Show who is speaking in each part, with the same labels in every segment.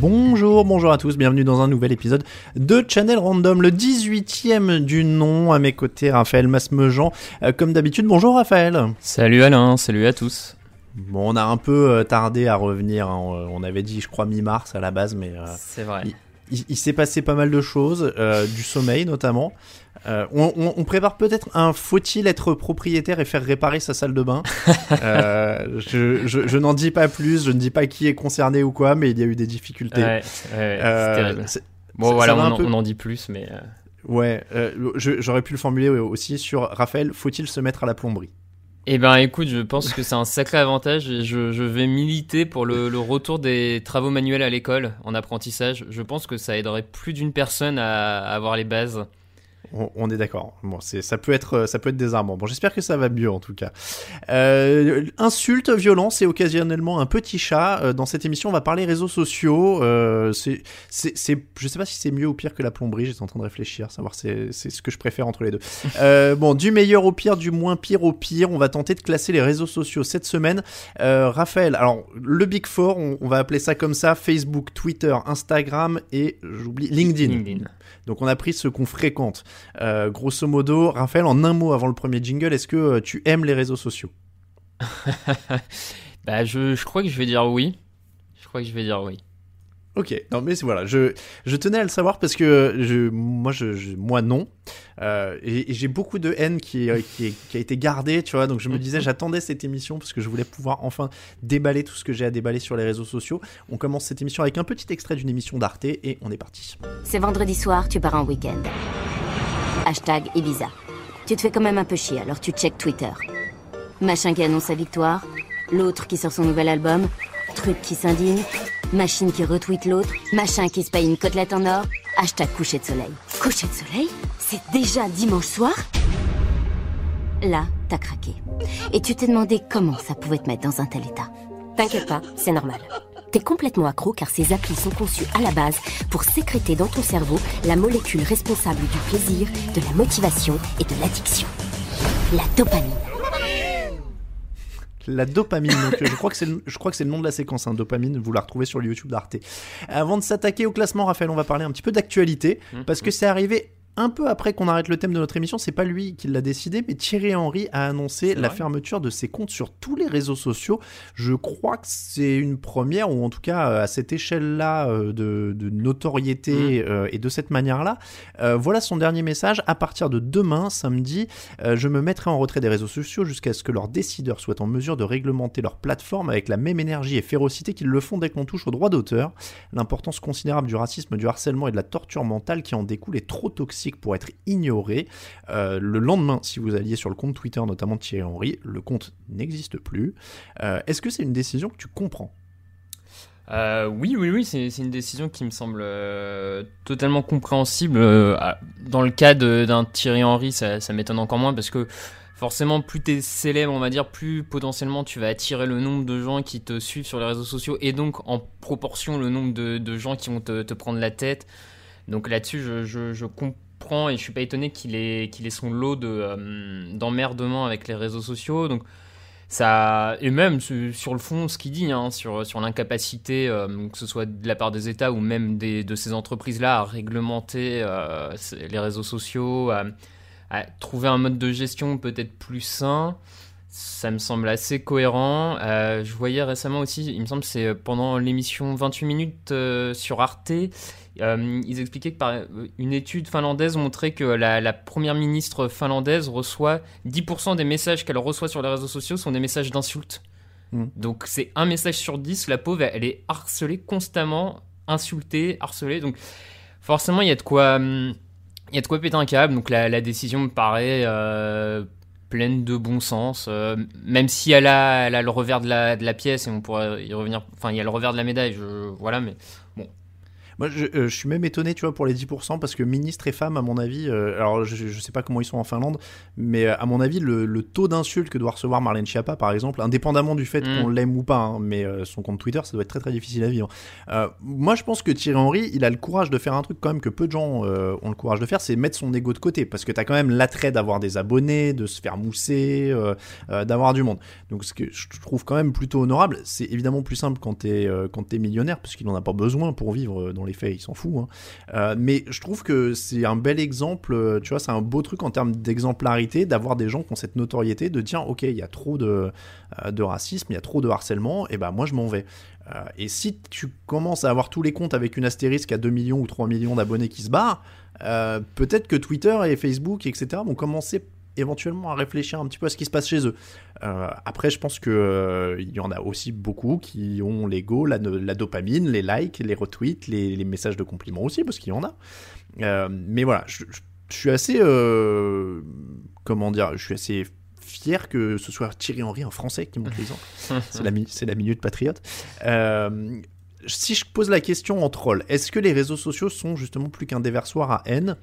Speaker 1: Bonjour, bonjour à tous, bienvenue dans un nouvel épisode de Channel Random, le 18e du nom. À mes côtés, Raphaël Masmejean. Euh, comme d'habitude, bonjour Raphaël.
Speaker 2: Salut Alain, salut à tous.
Speaker 1: Bon, on a un peu euh, tardé à revenir. hein. On avait dit, je crois, mi-mars à la base, mais euh,
Speaker 2: C'est vrai.
Speaker 1: il, il- il s'est passé pas mal de choses, euh, du sommeil notamment. Euh, on, on- on prépare peut-être un faut-il être propriétaire et faire réparer sa salle de bain. Euh, je je- je n'en dis pas plus, je ne dis pas qui est concerné ou quoi, mais il y a eu des difficultés.
Speaker 2: Ouais, ouais,
Speaker 1: Euh,
Speaker 2: Bon voilà, on,
Speaker 1: peu-
Speaker 2: on en dit plus, mais
Speaker 1: Ouais, j'aurais pu le formuler aussi sur Raphaël, faut-il se mettre à la plomberie?
Speaker 2: Eh ben écoute, je pense que c'est un sacré avantage et je, je vais militer pour le, le retour des travaux manuels à l'école en apprentissage. Je pense que ça aiderait plus d'une personne à, à avoir les bases.
Speaker 1: On, on est d'accord. Bon, c'est ça peut être ça peut être désarmant. Bon, j'espère que ça va mieux en tout cas. Euh, insultes, violence et occasionnellement un petit chat. Euh, dans cette émission, on va parler réseaux sociaux. Euh, c'est je sais pas si c'est mieux ou pire que la plomberie. J'étais en train de réfléchir, savoir c'est c'est ce que je préfère entre les deux. Euh, bon, du meilleur au pire, du moins pire au pire. On va tenter de classer les réseaux sociaux cette semaine. Euh, Raphaël, alors le Big Four, on, on va appeler ça comme ça Facebook, Twitter, Instagram et j'oublie LinkedIn.
Speaker 2: LinkedIn.
Speaker 1: Donc on a pris ce qu'on fréquente. Euh, grosso modo, Raphaël, en un mot avant le premier jingle, est-ce que euh, tu aimes les réseaux sociaux?
Speaker 2: Bah je, je crois que je vais dire oui. Je crois que je vais dire oui.
Speaker 1: Ok, non mais c'est- voilà, je, je tenais à le savoir parce que je, moi, je, je- moi non, Euh, et, et j'ai beaucoup de haine qui, qui, est- qui a été gardée, tu vois, donc je me disais j'attendais cette émission parce que je voulais pouvoir enfin déballer tout ce que j'ai à déballer sur les réseaux sociaux. On commence cette émission avec un petit extrait d'une émission d'Arte et on est parti.
Speaker 3: C'est vendredi soir, tu pars en week-end. Hashtag Ibiza. Tu te fais quand même un peu chier, alors tu check Twitter. Machin qui annonce sa victoire, l'autre qui sort son nouvel album, truc qui s'indigne, machine qui retweet l'autre, machin qui se paye une côtelette en or, hashtag coucher de soleil. Coucher de soleil? C'est déjà dimanche soir? Là, t'as craqué. Et tu t'es demandé comment ça pouvait te mettre dans un tel état. T'inquiète pas, c'est normal. T'es complètement accro car ces applis sont conçues à la base pour sécréter dans ton cerveau la molécule responsable du plaisir, de la motivation et de l'addiction. La dopamine.
Speaker 1: La dopamine, donc, je crois que c'est le, je crois que c'est le nom de la séquence, hein, dopamine, vous la retrouvez sur le YouTube d'Arte. Avant de s'attaquer au classement, Raphaël, on va parler un petit peu d'actualité, parce que c'est arrivé un peu après qu'on arrête le thème de notre émission, c'est pas lui qui l'a décidé, mais Thierry Henry a annoncé la fermeture de ses comptes sur tous les réseaux sociaux. Je crois que c'est une première, ou en tout cas euh, à cette échelle-là euh, de, de notoriété euh, et de cette manière-là. Euh, voilà son dernier message. À partir de demain, samedi, euh, je me mettrai en retrait des réseaux sociaux jusqu'à ce que leurs décideurs soient en mesure de réglementer leur plateforme avec la même énergie et férocité qu'ils le font dès qu'on touche aux droits d'auteur. L'importance considérable du racisme, du harcèlement et de la torture mentale qui en découle est trop toxique pour être ignorée. Euh, le lendemain, si vous alliez sur le compte Twitter, notamment de Thierry Henry, le compte n'existe plus. Euh, Est-ce que c'est une décision que tu comprends?
Speaker 2: Euh, oui, oui, oui, c'est une décision qui me semble totalement compréhensible. Dans le cas d'un Thierry Henry, ça, m'étonne encore moins parce que forcément, plus tu es célèbre, on va dire, plus potentiellement tu vas attirer le nombre de gens qui te suivent sur les réseaux sociaux et donc en proportion le nombre de, gens qui vont te, te prendre la tête. Donc là-dessus, je- je comprends et je suis pas étonné qu'il ait, ait son lot de, euh, avec les réseaux sociaux. Donc ça et même su- sur le fond ce qu'il dit hein, sur sur l'incapacité euh, que ce soit de la part des États ou même des, de ces entreprises là à réglementer euh, les réseaux sociaux à, trouver un mode de gestion peut-être plus sain ça me semble assez cohérent je voyais récemment aussi il me semble c'est pendant l'émission 28 minutes sur Arte Euh, ils expliquaient que par, euh, une étude finlandaise montrait que la, la première ministre finlandaise reçoit 10% des messages qu'elle reçoit sur les réseaux sociaux sont des messages d'insultes.
Speaker 1: Mm.
Speaker 2: Donc c'est un message sur 10, la pauvre, elle est harcelée constamment, insultée, harcelée. Donc forcément, il y a de quoi, hum, il y a de quoi péter un câble. Donc la, la décision me paraît euh, pleine de bon sens, euh, même si elle a, elle a le revers de la, de la pièce et on pourrait y revenir. Enfin, il y a le revers de la médaille. Je, voilà, mais
Speaker 1: Moi, je, euh, je suis même étonné, tu vois, pour les 10%, parce que ministres et femmes, à mon avis, euh, alors je, je sais pas comment ils sont en Finlande, mais euh, à mon avis, le, le taux d'insultes que doit recevoir Marlène Schiappa, par exemple, indépendamment du fait
Speaker 2: Mm.
Speaker 1: qu'on l'aime ou pas, hein, mais euh, son compte Twitter, ça doit être très très difficile à vivre. Euh, moi, je pense que Thierry Henry, il a le courage de faire un truc quand même que peu de gens ont le courage de faire, c'est mettre son ego de côté, parce que t'as quand même l'attrait d'avoir des abonnés, de se faire mousser, d'avoir du monde. Donc, ce que je trouve quand même plutôt honorable, c'est évidemment plus simple quand t'es quand t'es millionnaire, parce qu'il en a pas besoin pour vivre dans les faits, il s'en fout. hein. Euh, mais je trouve que c'est un bel exemple, euh, tu vois, c'est un beau truc en termes d'exemplarité, d'avoir des gens qui ont cette notoriété, de dire, ok, il y a trop de, euh, racisme, il y a trop de harcèlement, et ben moi je m'en vais. Et si tu commences à avoir tous les comptes avec une astérisque à 2 millions ou 3 millions d'abonnés qui se barrent, peut-être que Twitter et Facebook, etc., vont commencer éventuellement à réfléchir un petit peu à ce qui se passe chez eux. Euh, après, je pense que euh, il y en a aussi beaucoup qui ont l'ego, la, dopamine, les likes, les retweets, les, les messages de compliments aussi, parce qu'il y en a. Euh, mais voilà, je, je- je suis assez, comment dire, je suis assez fier que ce soit Thierry Henry, un Français, qui montre l'exemple. C'est la, mi- c'est la minute patriote. Si je pose la question en troll, est-ce que les réseaux sociaux sont justement plus qu'un déversoir à haine?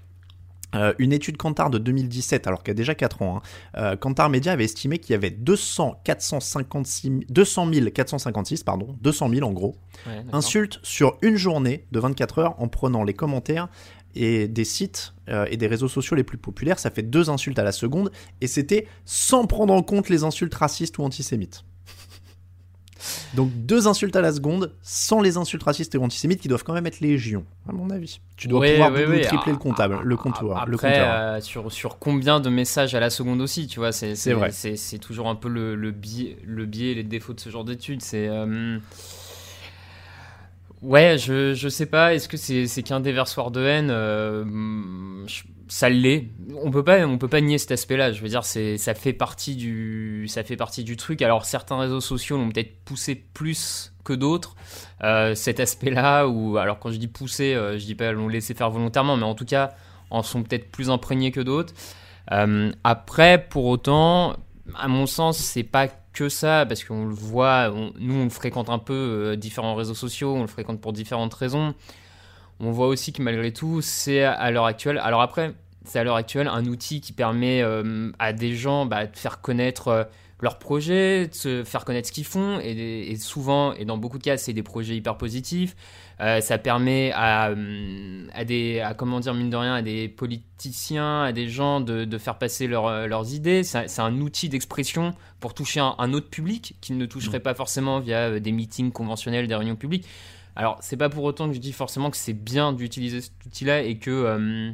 Speaker 1: Euh, une étude Kantar de 2017, alors qu'il y a déjà 4 ans, hein, euh, Kantar Media avait estimé qu'il y avait 200, 456, 200 456, pardon, 200 000 en gros,
Speaker 2: ouais,
Speaker 1: insultes sur une journée de 24 heures en prenant les commentaires et des sites euh, et des réseaux sociaux les plus populaires. Ça fait deux insultes à la seconde et c'était sans prendre en compte les insultes racistes ou antisémites. Donc deux insultes à la seconde sans les insultes racistes et antisémites qui doivent quand même être légion, à mon avis. Tu dois pouvoir tripler le
Speaker 2: Ah,
Speaker 1: comptable,
Speaker 2: ah,
Speaker 1: le
Speaker 2: ah,
Speaker 1: comptoir, le compteur.
Speaker 2: euh, sur, sur combien de messages à la seconde aussi, tu vois, c'est
Speaker 1: vrai.
Speaker 2: C'est toujours un peu le, le, biais, le biais et les défauts de ce genre d'études. C'est. euh, Ouais, je, je sais pas, est-ce que c'est qu'un déversoir de haine euh, je- Ça l'est. On peut pas, on peut pas nier cet aspect-là. Je veux dire, c'est ça fait partie du, ça fait partie du truc. Alors certains réseaux sociaux l'ont peut-être poussé plus que d'autres euh, cet aspect-là. Ou alors quand je dis poussé, euh, je dis pas l'ont laissé faire volontairement, mais en tout cas en sont peut-être plus imprégnés que d'autres. Euh, après, pour autant, à mon sens, c'est pas que ça, parce qu'on le voit, on- nous on fréquente un peu, euh, différents réseaux sociaux, on le fréquente pour différentes raisons. On voit aussi que malgré tout, c'est à- l'heure actuelle. Alors après, c'est à l'heure actuelle un outil qui permet euh, à des gens bah, de faire connaître euh, leurs projets, de se faire connaître ce qu'ils font, et, et souvent, et dans beaucoup de cas, c'est des projets hyper positifs. Euh, ça permet à, à des, à, comment dire, mine de rien, à des politiciens, à des gens de, de faire passer leur- leurs idées. C'est un outil d'expression pour toucher un, un autre public qu'ils ne toucheraient pas forcément via des meetings conventionnels, des réunions publiques. Alors, c'est pas pour autant que je dis forcément que c'est bien d'utiliser cet outil-là et que. euh,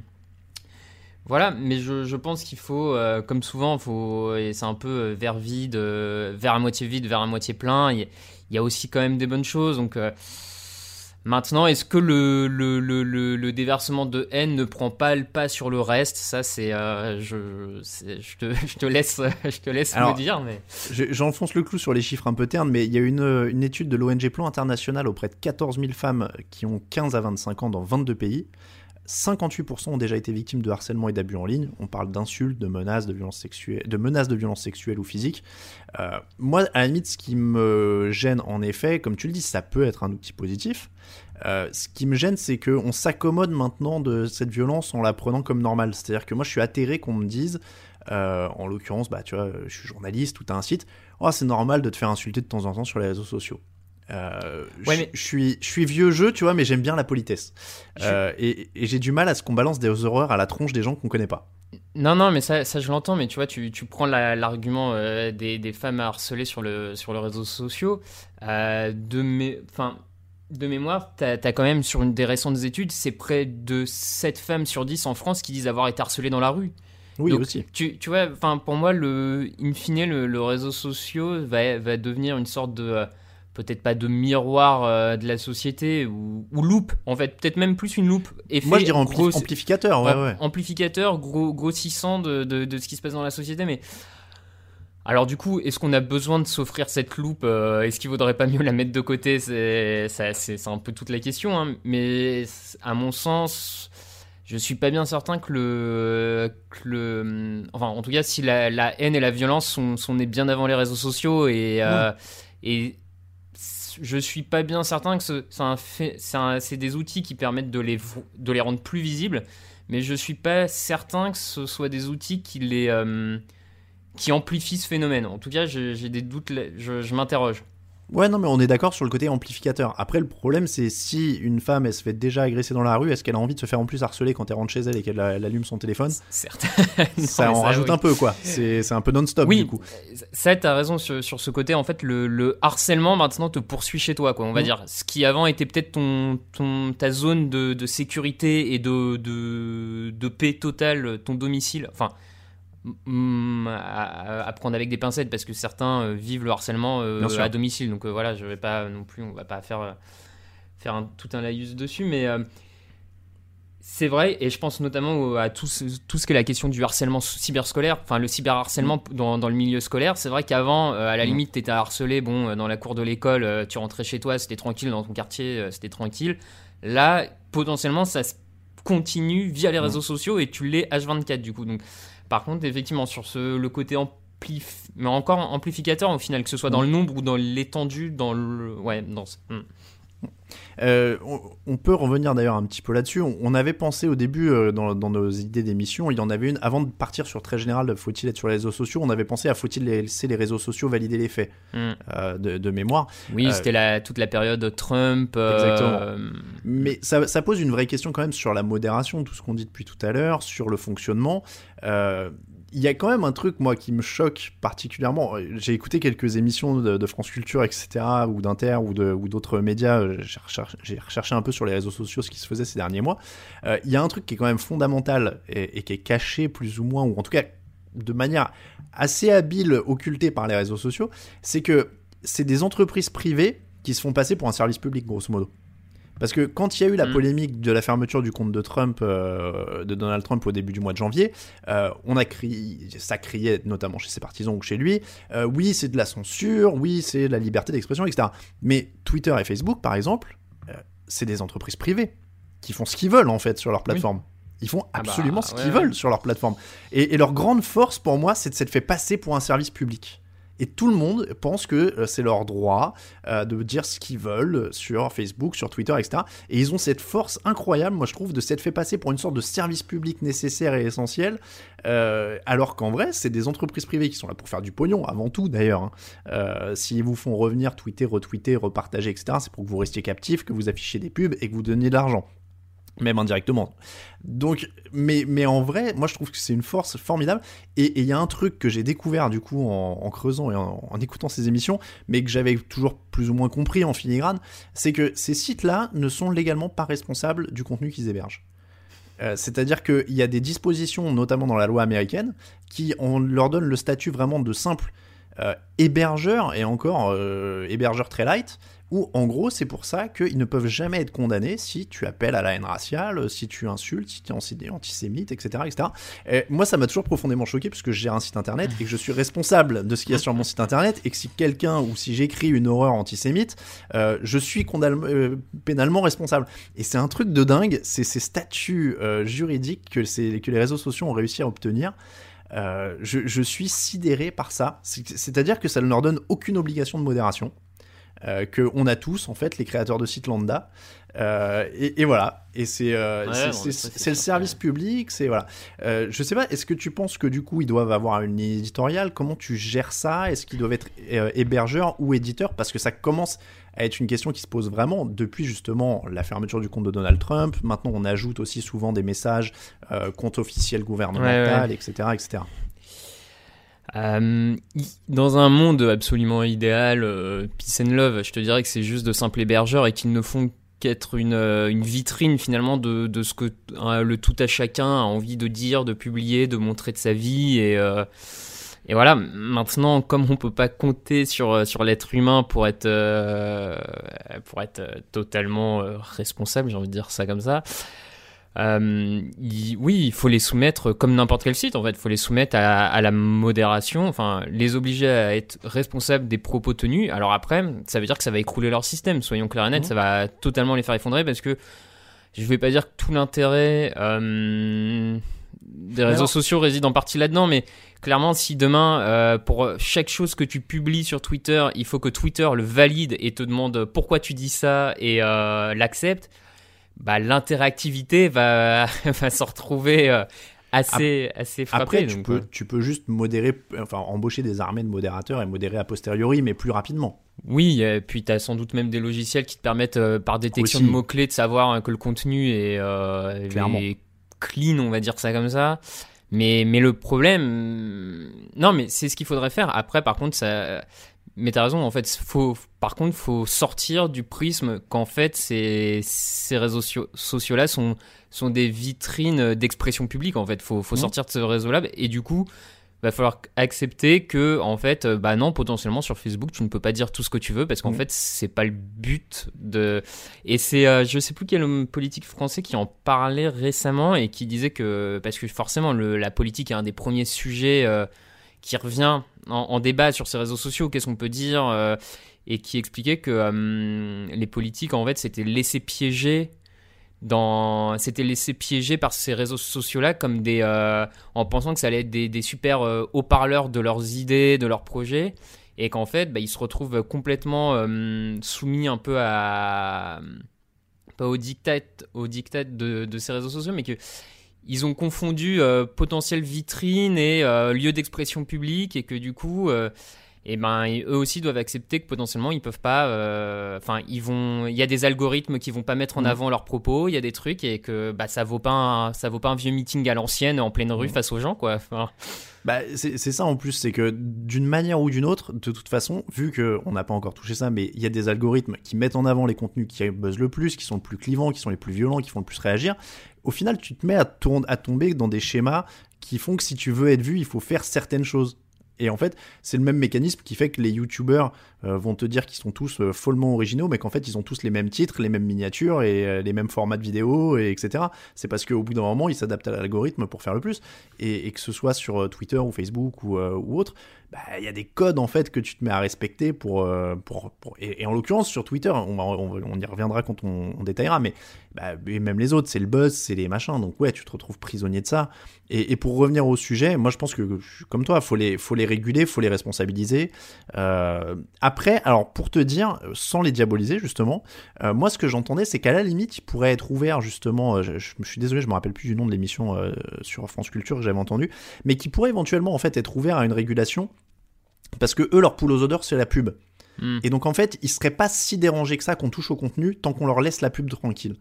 Speaker 2: voilà, mais je, pense qu'il faut, euh, comme souvent, faut, et c'est un peu euh, vers vide, vers à moitié vide, vers à moitié plein. Il y, y a aussi quand même des bonnes choses. Donc, maintenant, est-ce que le, le, le, le, le déversement de haine ne prend pas le pas sur le reste? Ça, c'est, euh, je, c'est- je, te, je te laisse, je te laisse
Speaker 1: Alors,
Speaker 2: me dire, mais.
Speaker 1: J'enfonce le clou sur les chiffres un peu ternes, mais il y a une, une étude de l'ONG Plan International auprès de 14 000 femmes qui ont 15 à 25 ans dans 22 pays. 58% ont déjà été victimes de harcèlement et d'abus en ligne. On parle d'insultes, de menaces, de violences sexuelles, menaces de violences sexuelles ou physiques. Euh, moi, à la limite, ce qui me gêne, en effet, comme tu le dis, ça peut être un outil positif. Euh, ce qui me gêne, c'est qu'on s'accommode maintenant de cette violence en la prenant comme normale. C'est-à-dire que moi, je suis atterré qu'on me dise, euh, en l'occurrence, bah, tu vois, je suis journaliste, tout un site, oh, c'est normal de te faire insulter de temps en temps sur les réseaux sociaux. Euh,
Speaker 2: Ouais,
Speaker 1: je-
Speaker 2: mais-
Speaker 1: je suis, je suis vieux jeu, tu vois, mais j'aime bien la politesse.
Speaker 2: Je-
Speaker 1: Euh, et et j'ai du mal à ce qu'on balance des horreurs à la tronche des gens qu'on connaît pas.
Speaker 2: Non, non, mais ça, ça je l'entends, mais tu vois, tu, tu prends la- l'argument euh, des, des femmes harcelées sur, le, sur les réseaux sociaux. de, mé- enfin, de mémoire, tu as, quand même, sur une des récentes études, c'est près de 7 femmes sur 10 en France qui disent avoir été harcelées dans la rue.
Speaker 1: Oui,
Speaker 2: Donc,
Speaker 1: aussi.
Speaker 2: Tu, tu vois, pour moi, le, in fine, le, le réseau social va, va devenir une sorte de peut-être pas de miroir euh, de la société ou, ou loupe en fait peut-être même plus une loupe effet
Speaker 1: Moi, je dirais ampli-
Speaker 2: gros-
Speaker 1: amplificateur, ouais, ouais.
Speaker 2: amplificateur gros, grossissant de, de, de ce qui se passe dans la société mais alors du coup est-ce qu'on a besoin de s'offrir cette loupe euh, est-ce qu'il vaudrait pas mieux la mettre de côté? C'est un peu toute la question hein. mais à mon sens je suis pas bien certain que le, que le enfin en tout cas si la, la haine et la violence sont, sont nées bien avant les réseaux sociaux et euh, et je suis pas bien certain que ce- c'est c'est des outils qui permettent de les rendre plus visibles mais je suis pas certain que ce soit des outils qui euh, amplifient ce phénomène. En tout cas j'ai des doutes je m'interroge
Speaker 1: Ouais, non, mais on est d'accord sur le côté amplificateur. Après, le problème, c'est si une femme, elle se fait déjà agresser dans la rue, est-ce qu'elle a envie de se faire en plus harceler quand elle rentre chez elle et qu'elle allume son téléphone?
Speaker 2: Certes
Speaker 1: Ça en rajoute un peu, quoi. C'est un peu non-stop,
Speaker 2: Oui,
Speaker 1: du coup.
Speaker 2: ça, t'as raison sur, sur ce côté. En fait, le, le harcèlement maintenant te poursuit chez toi, quoi. On va
Speaker 1: Mhm.
Speaker 2: dire. Ce qui avant était peut-être ton, ton, ta zone de, de sécurité et de, de, de paix totale, ton domicile. Enfin, mm, à, à prendre avec des pincettes parce que certains euh, vivent le harcèlement euh, à domicile. Donc euh, voilà, je vais pas non plus, on va pas faire, faire un- tout un laïus dessus, mais. c'est vrai, et je pense notamment à tout ce, tout ce qui est la question du harcèlement cyberscolaire, enfin le cyberharcèlement dans, dans le milieu scolaire. C'est vrai qu'avant, euh, à la
Speaker 1: Mm.
Speaker 2: limite, tu étais harcelé, bon, dans la cour de l'école, euh, tu rentrais chez toi, c'était tranquille, dans ton quartier, euh, c'était tranquille. Là, potentiellement, ça se continue via les
Speaker 1: Mm.
Speaker 2: réseaux sociaux et tu l'es H24 du coup. Donc, par contre, effectivement, sur ce, le côté amplif... mais encore amplificateur au final, que ce soit dans le nombre ou dans l'étendue, dans le. Ouais, dans. mm.
Speaker 1: Euh, on, peut revenir d'ailleurs un petit peu là-dessus. On, avait pensé au début, euh, dans, dans nos idées d'émission, il y en avait une, avant de partir sur très général, faut-il être sur les réseaux sociaux, on avait pensé à faut-il laisser les réseaux sociaux valider les faits
Speaker 2: Mm.
Speaker 1: euh, de, de mémoire.
Speaker 2: Oui, c'était la, toute la période Trump.
Speaker 1: Exactement. Mais ça, ça pose une vraie question quand même sur la modération, tout ce qu'on dit depuis tout à l'heure, sur le fonctionnement. Il y a quand même un truc, moi, qui me choque particulièrement. J'ai écouté quelques émissions de, France Culture, etc., ou d'Inter, ou d'autres médias. J'ai recherché, j'ai recherché un peu sur les réseaux sociaux ce qui se faisait ces derniers mois. Euh, il y a un truc qui est quand même fondamental et, et qui est caché plus ou moins, ou en tout cas de manière assez habile, occultée par les réseaux sociaux, c'est que c'est des entreprises privées qui se font passer pour un service public, grosso modo. Parce que quand il y a eu la
Speaker 2: Mm.
Speaker 1: polémique de la fermeture du compte de Trump, euh, de Donald Trump au début du mois de janvier, euh, on a crié, ça criait notamment chez ses partisans ou chez lui, euh, oui c'est de la censure, oui c'est de la liberté d'expression, etc. Mais Twitter et Facebook par exemple, c'est des entreprises privées qui font ce qu'ils veulent en fait sur leur plateforme. Ils font
Speaker 2: Ah bah,
Speaker 1: absolument ce qu'ils
Speaker 2: ouais,
Speaker 1: veulent
Speaker 2: ouais.
Speaker 1: sur leur plateforme. Et, et leur grande force pour moi, c'est de s'être fait passer pour un service public. Et tout le monde pense que euh, c'est leur droit euh, de dire ce qu'ils veulent sur Facebook, sur Twitter, etc. Et ils ont cette force incroyable, moi je trouve, de s'être fait passer pour une sorte de service public nécessaire et essentiel, euh, alors qu'en vrai, c'est des entreprises privées qui sont là pour faire du pognon, avant tout d'ailleurs. hein. S'ils vous font revenir, tweeter, retweeter, repartager, etc., c'est pour que vous restiez captif, que vous affichiez des pubs et que vous donniez de l'argent même indirectement. Donc, mais, mais en vrai, moi je trouve que c'est une force formidable. Et il y a un truc que j'ai découvert du coup en, creusant et en, en écoutant ces émissions, mais que j'avais toujours plus ou moins compris en filigrane, c'est que ces sites-là ne sont légalement pas responsables du contenu qu'ils hébergent. Euh, C'est-à-dire qu'il y a des dispositions, notamment dans la loi américaine, qui on leur donne le statut vraiment de simple euh, hébergeur, et encore euh, hébergeur très light, où en gros c'est pour ça qu'ils ne peuvent jamais être condamnés si tu appelles à la haine raciale, si tu insultes, si tu es anti- antisémite, etc. etc. Et moi ça m'a toujours profondément choqué puisque je gère un site internet et que je suis responsable de ce qu'il y a sur mon site internet et que si quelqu'un ou si j'écris une horreur antisémite, euh, je suis euh, pénalement responsable. Et c'est un truc de dingue, c'est ces statuts euh, juridiques que, que les réseaux sociaux ont réussi à obtenir. Euh, je, je suis sidéré par ça. C'est- C'est-à-dire que ça ne leur donne aucune obligation de modération. Euh, que on a tous en fait les créateurs de sites lambda Euh, et, et voilà et c'est euh,
Speaker 2: Ouais,
Speaker 1: le service
Speaker 2: ouais.
Speaker 1: public c'est voilà Euh, je sais pas est-ce que tu penses que du coup ils doivent avoir une ligne éditoriale? Comment tu gères ça? Est-ce qu'ils doivent être hébergeurs ou éditeurs? Parce que ça commence à être une question qui se pose vraiment depuis justement la fermeture du compte de Donald Trump. Maintenant on ajoute aussi souvent des messages euh, compte officiel gouvernemental
Speaker 2: Ouais,
Speaker 1: etc. etc.
Speaker 2: Euh, dans un monde absolument idéal, euh, peace and love, je te dirais que c'est juste de simples hébergeurs et qu'ils ne font qu'être une, euh, une vitrine finalement de, de ce que le tout à chacun a envie de dire, de publier, de montrer de sa vie et, Et voilà, maintenant, comme on peut pas compter sur, sur l'être humain pour être, pour être totalement responsable, j'ai envie de dire ça comme ça, euh, oui, il faut les soumettre comme n'importe quel site. En fait, il faut les soumettre à, la modération. Enfin, les obliger à être responsables des propos tenus. Alors après, ça veut dire que ça va écrouler leur système. Soyons clairs et nets, mmh. ça va totalement les faire effondrer parce que je vais pas dire que tout l'intérêt euh, des réseaux sociaux réside en partie là-dedans, mais clairement, si demain, euh, pour chaque chose que tu publies sur Twitter, il faut que Twitter le valide et te demande pourquoi tu dis ça et l'accepte bah, l'interactivité va, va se retrouver euh, assez, assez frappée.
Speaker 1: Après, tu, peux, euh. tu peux juste modérer, enfin, embaucher des armées de modérateurs et modérer a posteriori, mais plus rapidement.
Speaker 2: Oui, et puis tu as sans doute même des logiciels qui te permettent, euh, par détection de mots-clés, de savoir hein, que le contenu est, est, clean, on va dire ça comme ça. Mais, mais le problème. Non, mais c'est ce qu'il faudrait faire. Après, par contre, ça mais t'as raison, en fait, faut, par contre, faut sortir du prisme qu'en fait, ces, ces réseaux sociaux-là sont, sont des vitrines d'expression publique, en fait. Faut, faut mmh. sortir de ce réseau-là, et du coup, va falloir accepter que, en fait, bah non, potentiellement sur Facebook, tu ne peux pas dire tout ce que tu veux, parce qu'en mmh. fait, c'est pas le but de. Et c'est, euh, je sais plus quel homme politique français qui en parlait récemment et qui disait que, parce que forcément, le, la politique est un des premiers sujets. Euh, qui revient en, débat sur ces réseaux sociaux, qu'est-ce qu'on peut dire, euh, et qui expliquait que euh, les politiques, en fait, s'étaient laissés piéger dans s'étaient laissés piéger par ces réseaux sociaux là comme des euh, en pensant que ça allait être des, super haut-parleurs de leurs idées de leurs projets et qu'en fait bah, ils se retrouvent complètement soumis un peu à pas au diktat au de, de, ces réseaux sociaux mais que ils ont confondu euh, potentiel vitrine et euh, lieu d'expression publique et que du coup euh, eh ben eux aussi doivent accepter que potentiellement ils peuvent pas enfin ils vont il y a des algorithmes qui vont pas mettre en mmh. avant leurs propos il y a des trucs et que bah ça vaut pas un, ça vaut pas un vieux meeting à l'ancienne en pleine rue mmh. face aux gens quoi
Speaker 1: bah, c'est ça en plus, c'est que d'une manière ou d'une autre, de toute façon, vu qu'on n'a pas encore touché ça, mais il y a des algorithmes qui mettent en avant les contenus qui buzzent le plus, qui sont le plus clivants, qui sont les plus violents, qui font le plus réagir, au final, tu te mets à, à tomber dans des schémas qui font que si tu veux être vu, il faut faire certaines choses. Et en fait, c'est le même mécanisme qui fait que les youtubeurs vont te dire qu'ils sont tous euh, follement originaux, mais qu'en fait, ils ont tous les mêmes titres, les mêmes miniatures et euh, les mêmes formats de vidéos, et etc. C'est parce qu'au bout d'un moment, ils s'adaptent à l'algorithme pour faire le plus. Et, que ce soit sur Twitter ou Facebook ou, autre, bah, il y a des codes en fait que tu te mets à respecter pour, pour, Et, en l'occurrence sur Twitter, on, y reviendra quand on, détaillera, mais bah, même les autres, c'est le buzz, c'est les machins, donc ouais, tu te retrouves prisonnier de ça. Et, pour revenir au sujet, moi je pense que comme toi, faut les, faut les réguler, faut les responsabiliser. Euh, après, alors pour te dire, sans les diaboliser justement, euh, moi ce que j'entendais, c'est qu'à la limite, il pourrait être ouvert justement, euh, je, je, suis désolé, je me rappelle plus du nom de l'émission euh, sur France Culture que j'avais entendu, mais qui pourrait éventuellement en fait être ouvert à une régulation, parce que eux, leur poule aux odeurs, c'est la pub. Hmm. Et donc en fait, ils seraient pas si dérangés que ça qu'on touche au contenu tant qu'on leur laisse la pub tranquille.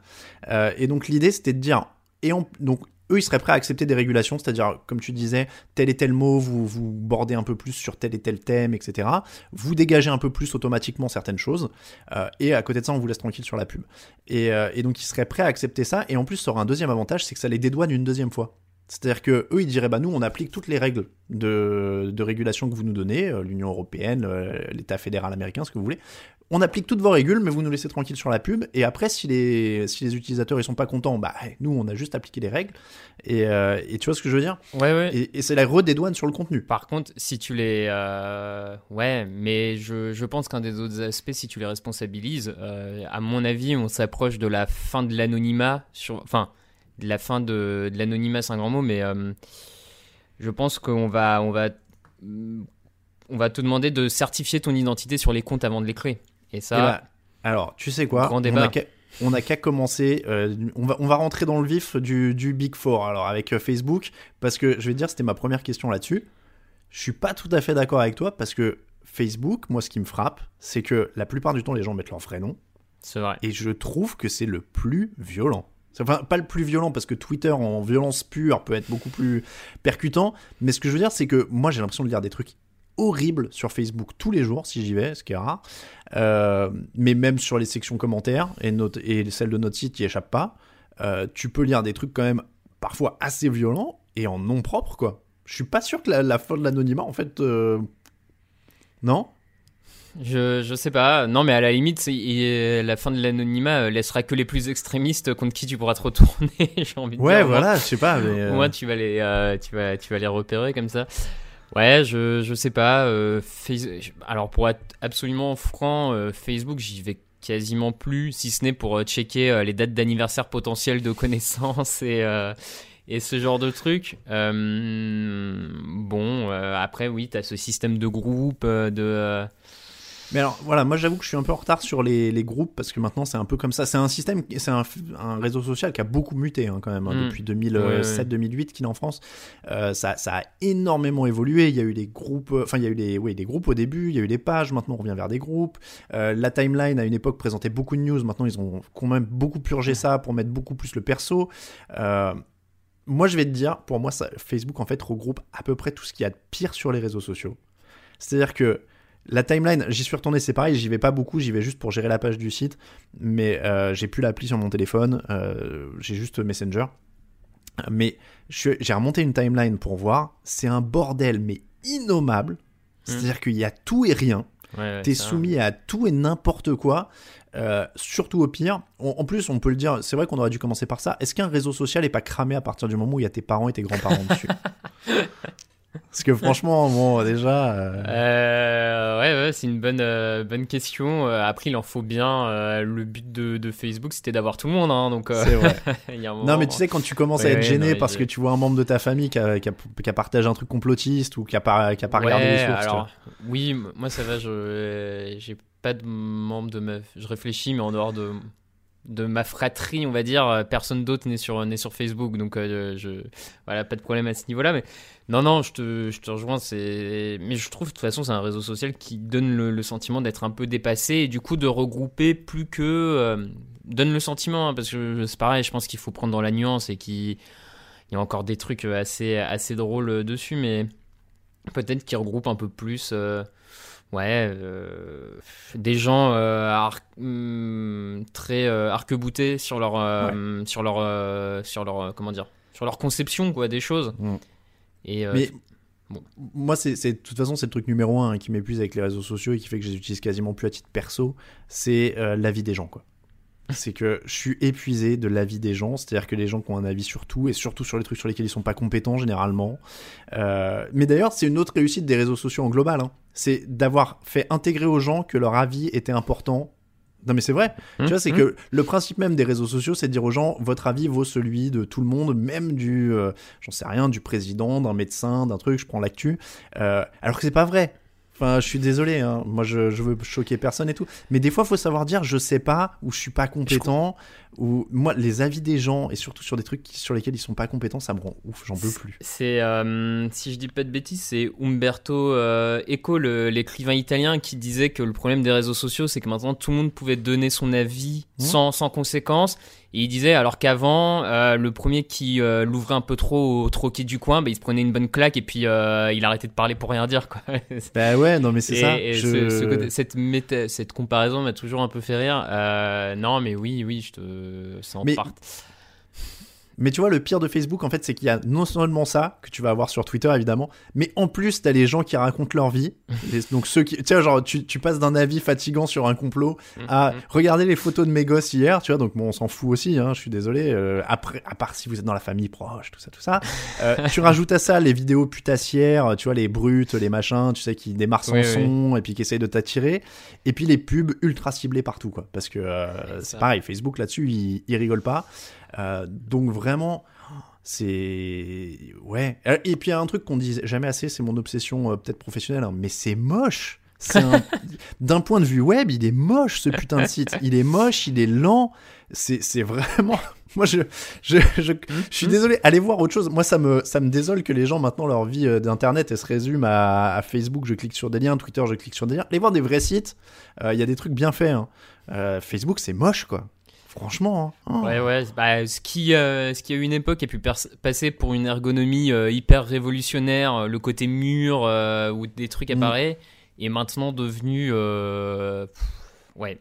Speaker 1: et donc l'idée, c'était de dire, et on, donc eux, ils seraient prêts à accepter des régulations, c'est-à-dire, comme tu disais, tel et tel mot, vous, vous bordez un peu plus sur tel et tel thème, etc. Vous dégagez un peu plus automatiquement certaines choses, euh, et à côté de ça, on vous laisse tranquille sur la pub. Et, euh, et, donc, ils seraient prêts à accepter ça, et en plus, ça aura un deuxième avantage, c'est que ça les dédouane une deuxième fois. C'est-à-dire que eux, ils diraient, bah nous, on applique toutes les règles de, de régulation que vous nous donnez, euh, l'Union européenne, l'État fédéral américain, ce que vous voulez on applique toutes vos régules, mais vous nous laissez tranquille sur la pub. Et après, si les, si les utilisateurs ils sont pas contents, bah nous on a juste appliqué les règles. Et, euh, tu vois ce que je veux dire?
Speaker 2: Ouais, ouais.
Speaker 1: Et, c'est la redédouane sur le contenu.
Speaker 2: Par contre, si tu les, euh, ouais, mais je, pense qu'un des autres aspects, si tu les responsabilises, euh, à mon avis, on s'approche de la fin de l'anonymat sur, enfin, de la fin de, de l'anonymat, c'est un grand mot, mais je pense qu'on va, on va on va te demander de certifier ton identité sur les comptes avant de les créer. Et ça. Eh ben,
Speaker 1: alors, tu sais quoi On n'a qu'à commencer. Euh, on, va, on va rentrer dans le vif du, du Big Four, alors avec euh, Facebook, parce que je vais te dire, c'était ma première question là-dessus. Je suis pas tout à fait d'accord avec toi, parce que Facebook, moi, ce qui me frappe, c'est que la plupart du temps, les gens mettent leur vrai nom.
Speaker 2: C'est vrai.
Speaker 1: Et je trouve que c'est le plus violent. Enfin, pas le plus violent parce que Twitter en violence pure peut être beaucoup plus percutant. Mais ce que je veux dire, c'est que moi j'ai l'impression de lire des trucs horribles sur Facebook tous les jours si j'y vais, ce qui est rare. Euh, mais même sur les sections commentaires et, et celles de notre site qui échappent pas, euh, tu peux lire des trucs quand même parfois assez violents et en nom propre quoi. Je suis pas sûr que la, fin de l'anonymat, en fait. Euh, non?
Speaker 2: Je, je sais pas. Non, mais à la limite, la fin de l'anonymat laissera que les plus extrémistes contre qui tu pourras te retourner. J'ai envie de
Speaker 1: ouais, voilà, je sais pas. Mais
Speaker 2: Moi, tu vas, les, tu, vas, tu vas les repérer comme ça. Ouais, je, je sais pas. Alors, pour être absolument franc, Facebook, j'y vais quasiment plus, si ce n'est pour euh, checker euh, les dates d'anniversaire potentielles de connaissances et, euh, et ce genre de trucs. bon, après, oui, tu as ce système de groupe, de
Speaker 1: mais alors voilà, moi j'avoue que je suis un peu en retard sur les, les groupes parce que maintenant c'est un peu comme ça. C'est un système, c'est un, un, réseau social qui a beaucoup muté hein, quand même hein, mm. depuis 2007-2008 qu'il est en France. Euh, ça, ça, a énormément évolué. Il y a eu des groupes, enfin il y a eu des, oui, des groupes au début, il y a eu des pages. Maintenant on revient vers des groupes. Euh, la timeline à une époque présentait beaucoup de news. Maintenant ils ont quand même beaucoup purgé ça pour mettre beaucoup plus le perso. Euh, moi je vais te dire, pour moi ça, Facebook en fait regroupe à peu près tout ce qu'il y a de pire sur les réseaux sociaux. C'est-à-dire que la timeline, j'y suis retourné, c'est pareil, j'y vais pas beaucoup, j'y vais juste pour gérer la page du site, mais euh, j'ai plus l'appli sur mon téléphone, euh, j'ai juste Messenger. Mais j'ai remonté une timeline pour voir, c'est un bordel, mais innommable. C'est-à-dire qu'il y a tout et rien. Ouais, T'es soumis à tout et n'importe quoi, euh, surtout au pire. en plus, on peut le dire, c'est vrai qu'on aurait dû commencer par ça. Est-ce qu'un réseau social n'est pas cramé à partir du moment où il y a tes parents et tes grands-parents dessus? Parce que franchement, bon, déjà.
Speaker 2: Euh... Euh, ouais, ouais c'est une bonne, euh, bonne question. Après, il en faut bien. le but de, de Facebook, c'était d'avoir tout le monde. Hein, donc,
Speaker 1: vrai. Non, mais tu sais, quand tu commences à être gêné parce que tu vois un membre de ta famille qui a, qui a, qui a partagé un truc complotiste ou qui a pas, qui a pas regardé les sources. Alors,
Speaker 2: oui, moi, ça va. Je j'ai pas de membre de ma. Je réfléchis, mais en dehors de de ma fratrie, on va dire, personne d'autre n'est sur, sur Facebook, donc je, voilà, pas de problème à ce niveau-là. Mais non, non, je te, je te rejoins. C'est... Mais je trouve de toute façon, c'est un réseau social qui donne le, sentiment d'être un peu dépassé et du coup de regrouper plus que. Euh, donne le sentiment, hein, parce que c'est pareil, je pense qu'il faut prendre dans la nuance et qu'il y a encore des trucs assez, assez drôles euh, dessus, mais peut-être qu'il regroupe un peu plus. Euh, ouais, des gens hmm, très arc-boutés sur leur, sur leur, sur leur, comment dire, sur leur conception quoi, des choses. Mm.
Speaker 1: Euh, mais moi, c'est de toute façon, c'est le truc numéro un qui m'épuise avec les réseaux sociaux et qui fait que je les utilise quasiment plus à titre perso, c'est euh, l'avis des gens, quoi. c'est que je suis épuisé de l'avis des gens, c'est-à-dire que les gens qui ont un avis sur tout et surtout sur les trucs sur lesquels ils sont pas compétents généralement. Euh, mais d'ailleurs, c'est une autre réussite des réseaux sociaux en global, hein. c'est d'avoir fait intégrer aux gens que leur avis était important non mais c'est vrai. tu vois, c'est mmh, que le principe même des réseaux sociaux, c'est de dire aux gens, votre avis vaut celui de tout le monde, même du, euh, j'en sais rien, du président, d'un médecin, d'un truc. Je prends l'actu. Euh, alors que c'est pas vrai. Enfin, je suis désolé, hein. moi je, je, veux choquer personne et tout. Mais des fois, il faut savoir dire je sais pas ou je suis pas compétent ou moi les avis des gens et surtout sur des trucs sur lesquels ils sont pas compétents, ça me rend ouf, j'en peux plus.
Speaker 2: C'est euh, si je dis pas de bêtises, c'est Umberto euh, Eco, l'écrivain italien, qui disait que le problème des réseaux sociaux, c'est que maintenant tout le monde pouvait donner son avis mmh. sans, sans conséquence et il disait alors qu'avant, euh, le premier qui l'ouvrait un peu trop au troquet du coin, bah, il se prenait une bonne claque et puis il arrêtait de parler pour rien dire. Quoi.
Speaker 1: bah ouais, non mais c'est ça.
Speaker 2: cette, cette comparaison m'a toujours un peu fait rire. non mais oui, oui, je te... ça en part.
Speaker 1: Mais tu vois, le pire de Facebook, en fait, c'est qu'il y a non seulement ça, que tu vas avoir sur Twitter, évidemment, mais en plus, t'as les gens qui racontent leur vie. donc, ceux qui. Tu vois, genre, tu, tu passes d'un avis fatigant sur un complot à mm-hmm. regarder les photos de mes gosses hier, tu vois, donc bon, on s'en fout aussi, hein, je suis désolé. Euh, après, à part si vous êtes dans la famille proche, tout ça, tout ça. Euh, tu rajoutes à ça les vidéos putassières, tu vois, les brutes, les machins, tu sais, qui démarrent sans son et puis qui essayent de t'attirer. Et puis les pubs ultra ciblées partout, quoi. Parce que euh, c'est pareil, Facebook là-dessus, il, il rigole pas. Euh, donc vraiment, c'est ouais. Euh, et puis il y a un truc qu'on dit jamais assez, c'est mon obsession euh, peut-être professionnelle, hein, mais c'est moche. D'un point de vue web, il est moche ce putain de site. Il est moche, il est lent. C'est vraiment. Moi, je, je, je, suis désolé. Allez voir autre chose. Moi, ça me, ça me désole que les gens, maintenant, leur vie d'internet, elle se résume à, Facebook. Je clique sur des liens. Twitter, je clique sur des liens. Allez voir des vrais sites. Il y a des trucs bien faits. Hein. Facebook, c'est moche, quoi. Franchement.
Speaker 2: Hein. Ouais, ouais. Bah, ce, qui, euh, ce qui a une époque a pu passer pour une ergonomie euh, hyper révolutionnaire, euh, le côté mur où des trucs mm. apparaissent, est maintenant devenu. ouais.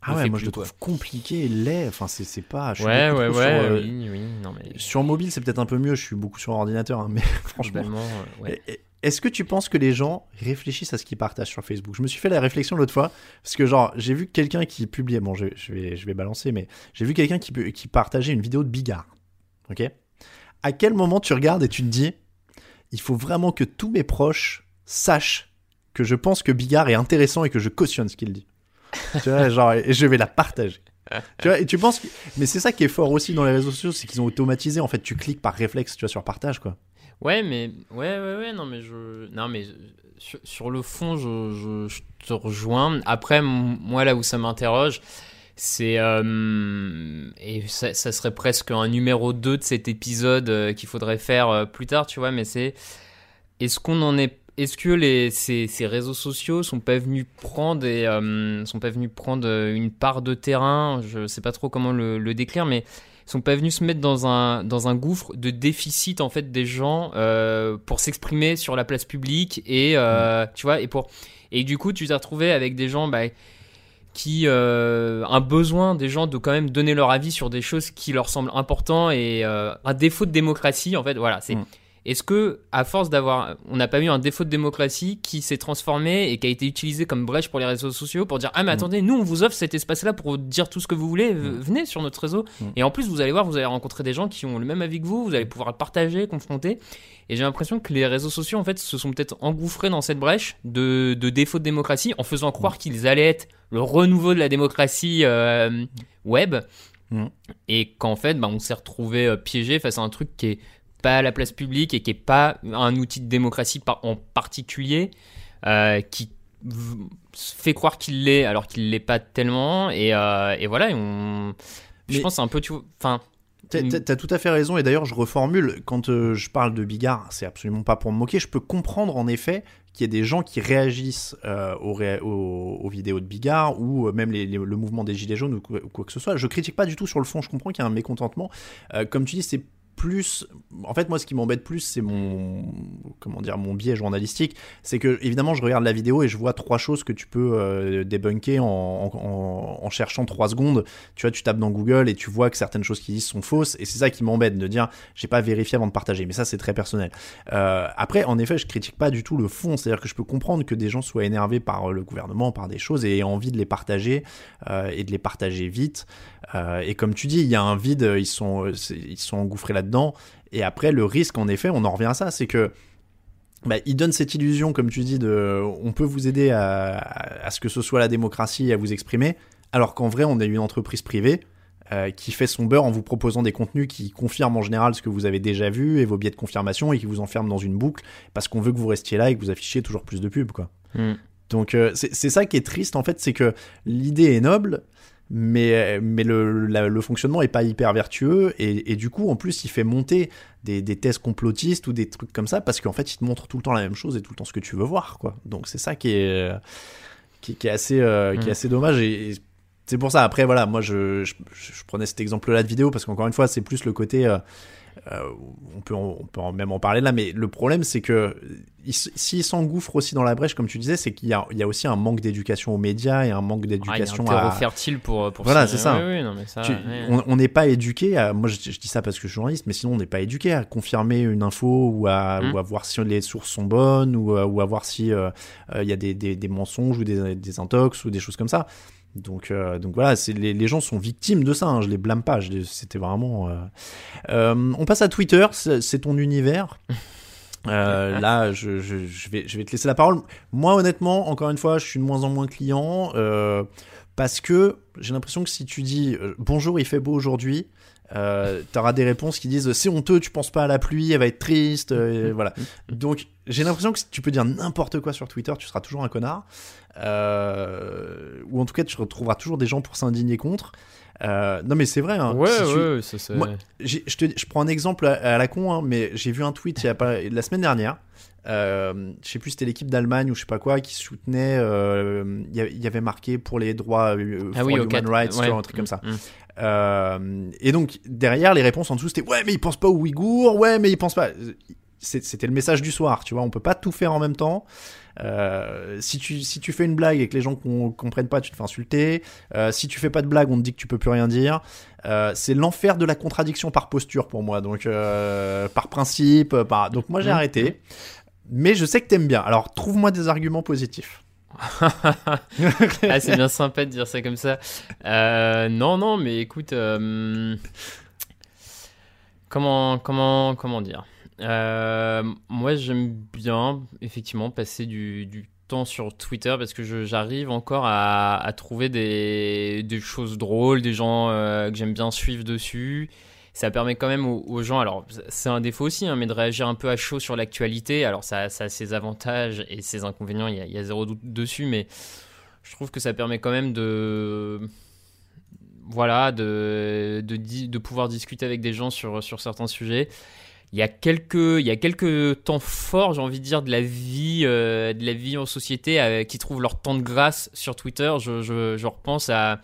Speaker 1: Ah ouais, moi je le trouve compliqué, laid. Enfin, c'est pas.
Speaker 2: ouais, ouais, ouais. oui, oui. Non, mais...
Speaker 1: Sur mobile, c'est peut-être un peu mieux. Je suis beaucoup sur ordinateur, hein, mais franchement.
Speaker 2: Euh, ouais.
Speaker 1: Et- Est-ce que tu penses que les gens réfléchissent à ce qu'ils partagent sur Facebook? Je me suis fait la réflexion l'autre fois parce que genre j'ai vu quelqu'un qui publiait, bon je, je vais je vais balancer, mais j'ai vu quelqu'un qui qui partageait une vidéo de Bigard. Ok? À quel moment tu regardes et tu te dis il faut vraiment que tous mes proches sachent que je pense que Bigard est intéressant et que je cautionne ce qu'il dit? tu vois, genre et je vais la partager. Tu vois, et tu penses que... Mais c'est ça qui est fort aussi dans les réseaux sociaux, c'est qu'ils ont automatisé. En fait, tu cliques par réflexe, tu vois, sur partage, quoi.
Speaker 2: Ouais, mais ouais, ouais, ouais, non, mais je, non, mais sur, sur le fond, je, je, te rejoins. Après, moi, là où ça m'interroge, c'est euh, et ça, serait presque un numéro 2 de cet épisode euh, qu'il faudrait faire euh, plus tard, tu vois. Mais c'est est-ce qu'on en est est-ce que les, ces, réseaux sociaux sont pas venus prendre et, sont pas venus prendre une part de terrain? Je sais pas trop comment le, le décrire, mais sont pas venus se mettre dans un dans un gouffre de déficit en fait des gens euh, pour s'exprimer sur la place publique et euh, tu vois et pour et du coup tu t'es retrouvé avec des gens bah, qui euh, un besoin des gens de quand même donner leur avis sur des choses qui leur semblent importantes et euh, un défaut de démocratie en fait voilà c'est
Speaker 1: Mm.
Speaker 2: Est-ce que à force d'avoir on n'a pas eu un défaut de démocratie qui s'est transformé et qui a été utilisé comme brèche pour les réseaux sociaux pour dire ah mais
Speaker 1: Mm.
Speaker 2: attendez nous on vous offre cet espace là pour dire tout ce que vous voulez. V- venez sur notre réseau.
Speaker 1: Mm.
Speaker 2: et en plus vous allez voir vous allez rencontrer des gens qui ont le même avis que vous vous allez pouvoir le partager confronter. Et j'ai l'impression que les réseaux sociaux en fait se sont peut-être engouffrés dans cette brèche de, de défaut de démocratie en faisant croire qu'ils allaient être le renouveau de la démocratie euh, web.
Speaker 1: Mm.
Speaker 2: et qu'en fait bah, on s'est retrouvé euh, piégé face à un truc qui est pas à la place publique et qui est pas un outil de démocratie par- en particulier euh, qui fait croire qu'il l'est alors qu'il l'est pas tellement et, euh, et voilà et on je
Speaker 1: Mais-
Speaker 2: pense c'est un peu tu enfin
Speaker 1: T'as
Speaker 2: Mm.
Speaker 1: t'as- tout à fait raison, et d'ailleurs je reformule, quand euh, je parle de Bigard, c'est absolument pas pour me moquer, je peux comprendre en effet qu'il y ait des gens qui réagissent euh, aux, ré- aux- aux vidéos de Bigard, ou euh, même les- les- le mouvement des Gilets jaunes, ou quoi, ou quoi que ce soit. Je critique pas du tout sur le fond, je comprends qu'il y a un mécontentement. Euh, comme tu dis, c'est plus... En fait, moi, ce qui m'embête plus, c'est mon... Comment dire Mon biais journalistique. C'est que, évidemment, je regarde la vidéo et je vois trois choses que tu peux euh, débunker en, cherchant trois secondes tu vois, tu tapes dans Google et tu vois que certaines choses qui disent sont fausses, et c'est ça qui m'embête de dire j'ai pas vérifié avant de partager, mais ça c'est très personnel. Euh, après, en effet, je critique pas du tout le fond, c'est-à-dire que je peux comprendre que des gens soient énervés par le gouvernement, par des choses, et aient envie de les partager euh, et de les partager vite. Euh, et comme tu dis, il y a un vide, ils sont, c'est- ils sont engouffrés là-dedans. Et après, le risque, en effet, on en revient à ça, c'est que bah, il donne cette illusion, comme tu dis, de on peut vous aider à, à- ce que ce soit la démocratie à vous exprimer, alors qu'en vrai, on est une entreprise privée euh, qui fait son beurre en vous proposant des contenus qui confirment en général ce que vous avez déjà vu et vos biais de confirmation et qui vous enferment dans une boucle parce qu'on veut que vous restiez là et que vous affichiez toujours plus de pubs, quoi.
Speaker 2: hmm.
Speaker 1: Donc euh, c'est ça qui est triste en fait, c'est que l'idée est noble, mais, mais le, la- le fonctionnement est pas hyper vertueux et, et du coup en plus il fait monter des, des thèses complotistes ou des trucs comme ça parce qu'en fait il te montre tout le temps la même chose et tout le temps ce que tu veux voir quoi. Donc c'est ça qui est qui, qui est assez euh, qui est
Speaker 2: Mm.
Speaker 1: assez dommage et, et c'est pour ça après voilà moi je, je, je prenais cet exemple là de vidéo parce qu'encore une fois c'est plus le côté euh, euh, on peut on peut même en parler là mais le problème c'est que il s- s'il s'engouffre aussi dans la brèche comme tu disais c'est qu'il y a, il y a aussi un manque d'éducation aux médias et un manque
Speaker 2: Ah,
Speaker 1: d'éducation
Speaker 2: terreau
Speaker 1: à
Speaker 2: fertile pour, pour
Speaker 1: Voilà, c'est ça.
Speaker 2: Oui, oui, non, mais ça
Speaker 1: tu-
Speaker 2: ouais.
Speaker 1: on- n'est pas éduqué à moi je, je dis ça parce que je suis journaliste mais sinon on n'est pas éduqué à confirmer une info ou à,
Speaker 2: Mm.
Speaker 1: ou à voir si les sources sont bonnes ou, à- ou à voir si euh, euh, il y a des, des, des mensonges ou des, des intox ou des choses comme ça donc, euh, donc voilà, les, les gens sont victimes de ça. hein, je les blâme pas. C'était vraiment. euh, euh, on passe à Twitter. C'est ton univers. Là, je, je, je vais, je vais te laisser la parole. Moi, honnêtement, encore une fois, je suis de moins en moins client parce que j'ai l'impression que si tu dis bonjour, il fait beau aujourd'hui, euh, t'auras des réponses qui disent c'est honteux, tu penses pas à la pluie, elle va être triste, euh, voilà. Donc j'ai l'impression que si tu peux dire n'importe quoi sur Twitter, tu seras toujours un connard, euh, ou en tout cas tu retrouveras toujours des gens pour s'indigner contre. Euh, non mais c'est vrai. Hein,
Speaker 2: Ouais,
Speaker 1: si tu-
Speaker 2: ouais, ça, c'est-
Speaker 1: Moi- je, te, je prends un exemple à, à la con, hein, mais j'ai vu un tweet il y a pas, la semaine dernière. Euh, je sais plus c'était l'équipe d'Allemagne ou je sais pas quoi qui soutenait. euh, Il y avait marqué pour les droits euh,
Speaker 2: Ah
Speaker 1: for
Speaker 2: oui,
Speaker 1: human rights,
Speaker 2: ouais.
Speaker 1: un truc comme ça.
Speaker 2: Mm, mm.
Speaker 1: Et donc derrière les réponses en dessous c'était ouais mais ils pensent pas aux Ouïghours, ouais mais ils pensent pas. c'était le message du soir, tu vois. On peut pas tout faire en même temps. Euh, si, tu, si tu fais une blague et que les gens ne comprennent pas, tu te fais insulter. Euh, si tu fais pas de blague, on te dit que tu peux plus rien dire. Euh, c'est l'enfer de la contradiction par posture pour moi. Donc, par principe, par... donc moi j'ai mmh. arrêté. Mais je sais que t'aimes bien. Alors, trouve-moi des arguments positifs.
Speaker 2: ah, c'est bien sympa de dire ça comme ça. non, non, mais écoute, comment, comment, comment dire? Euh, moi, j'aime bien, effectivement, passer du, temps sur Twitter parce que j'arrive encore à, trouver des, choses drôles, des gens euh, que j'aime bien suivre dessus. Ça permet quand même aux, gens, alors c'est un défaut aussi, hein, mais de réagir un peu à chaud sur l'actualité. Alors ça, a ses avantages et ses inconvénients, il y, a, zéro doute dessus, mais je trouve que ça permet quand même de voilà, de, pouvoir discuter avec des gens sur certains sujets il y a quelques il y a quelques temps forts j'ai envie de dire de la vie euh, de la vie en société euh, qui trouvent leur temps de grâce sur Twitter. Je, je, je repense à,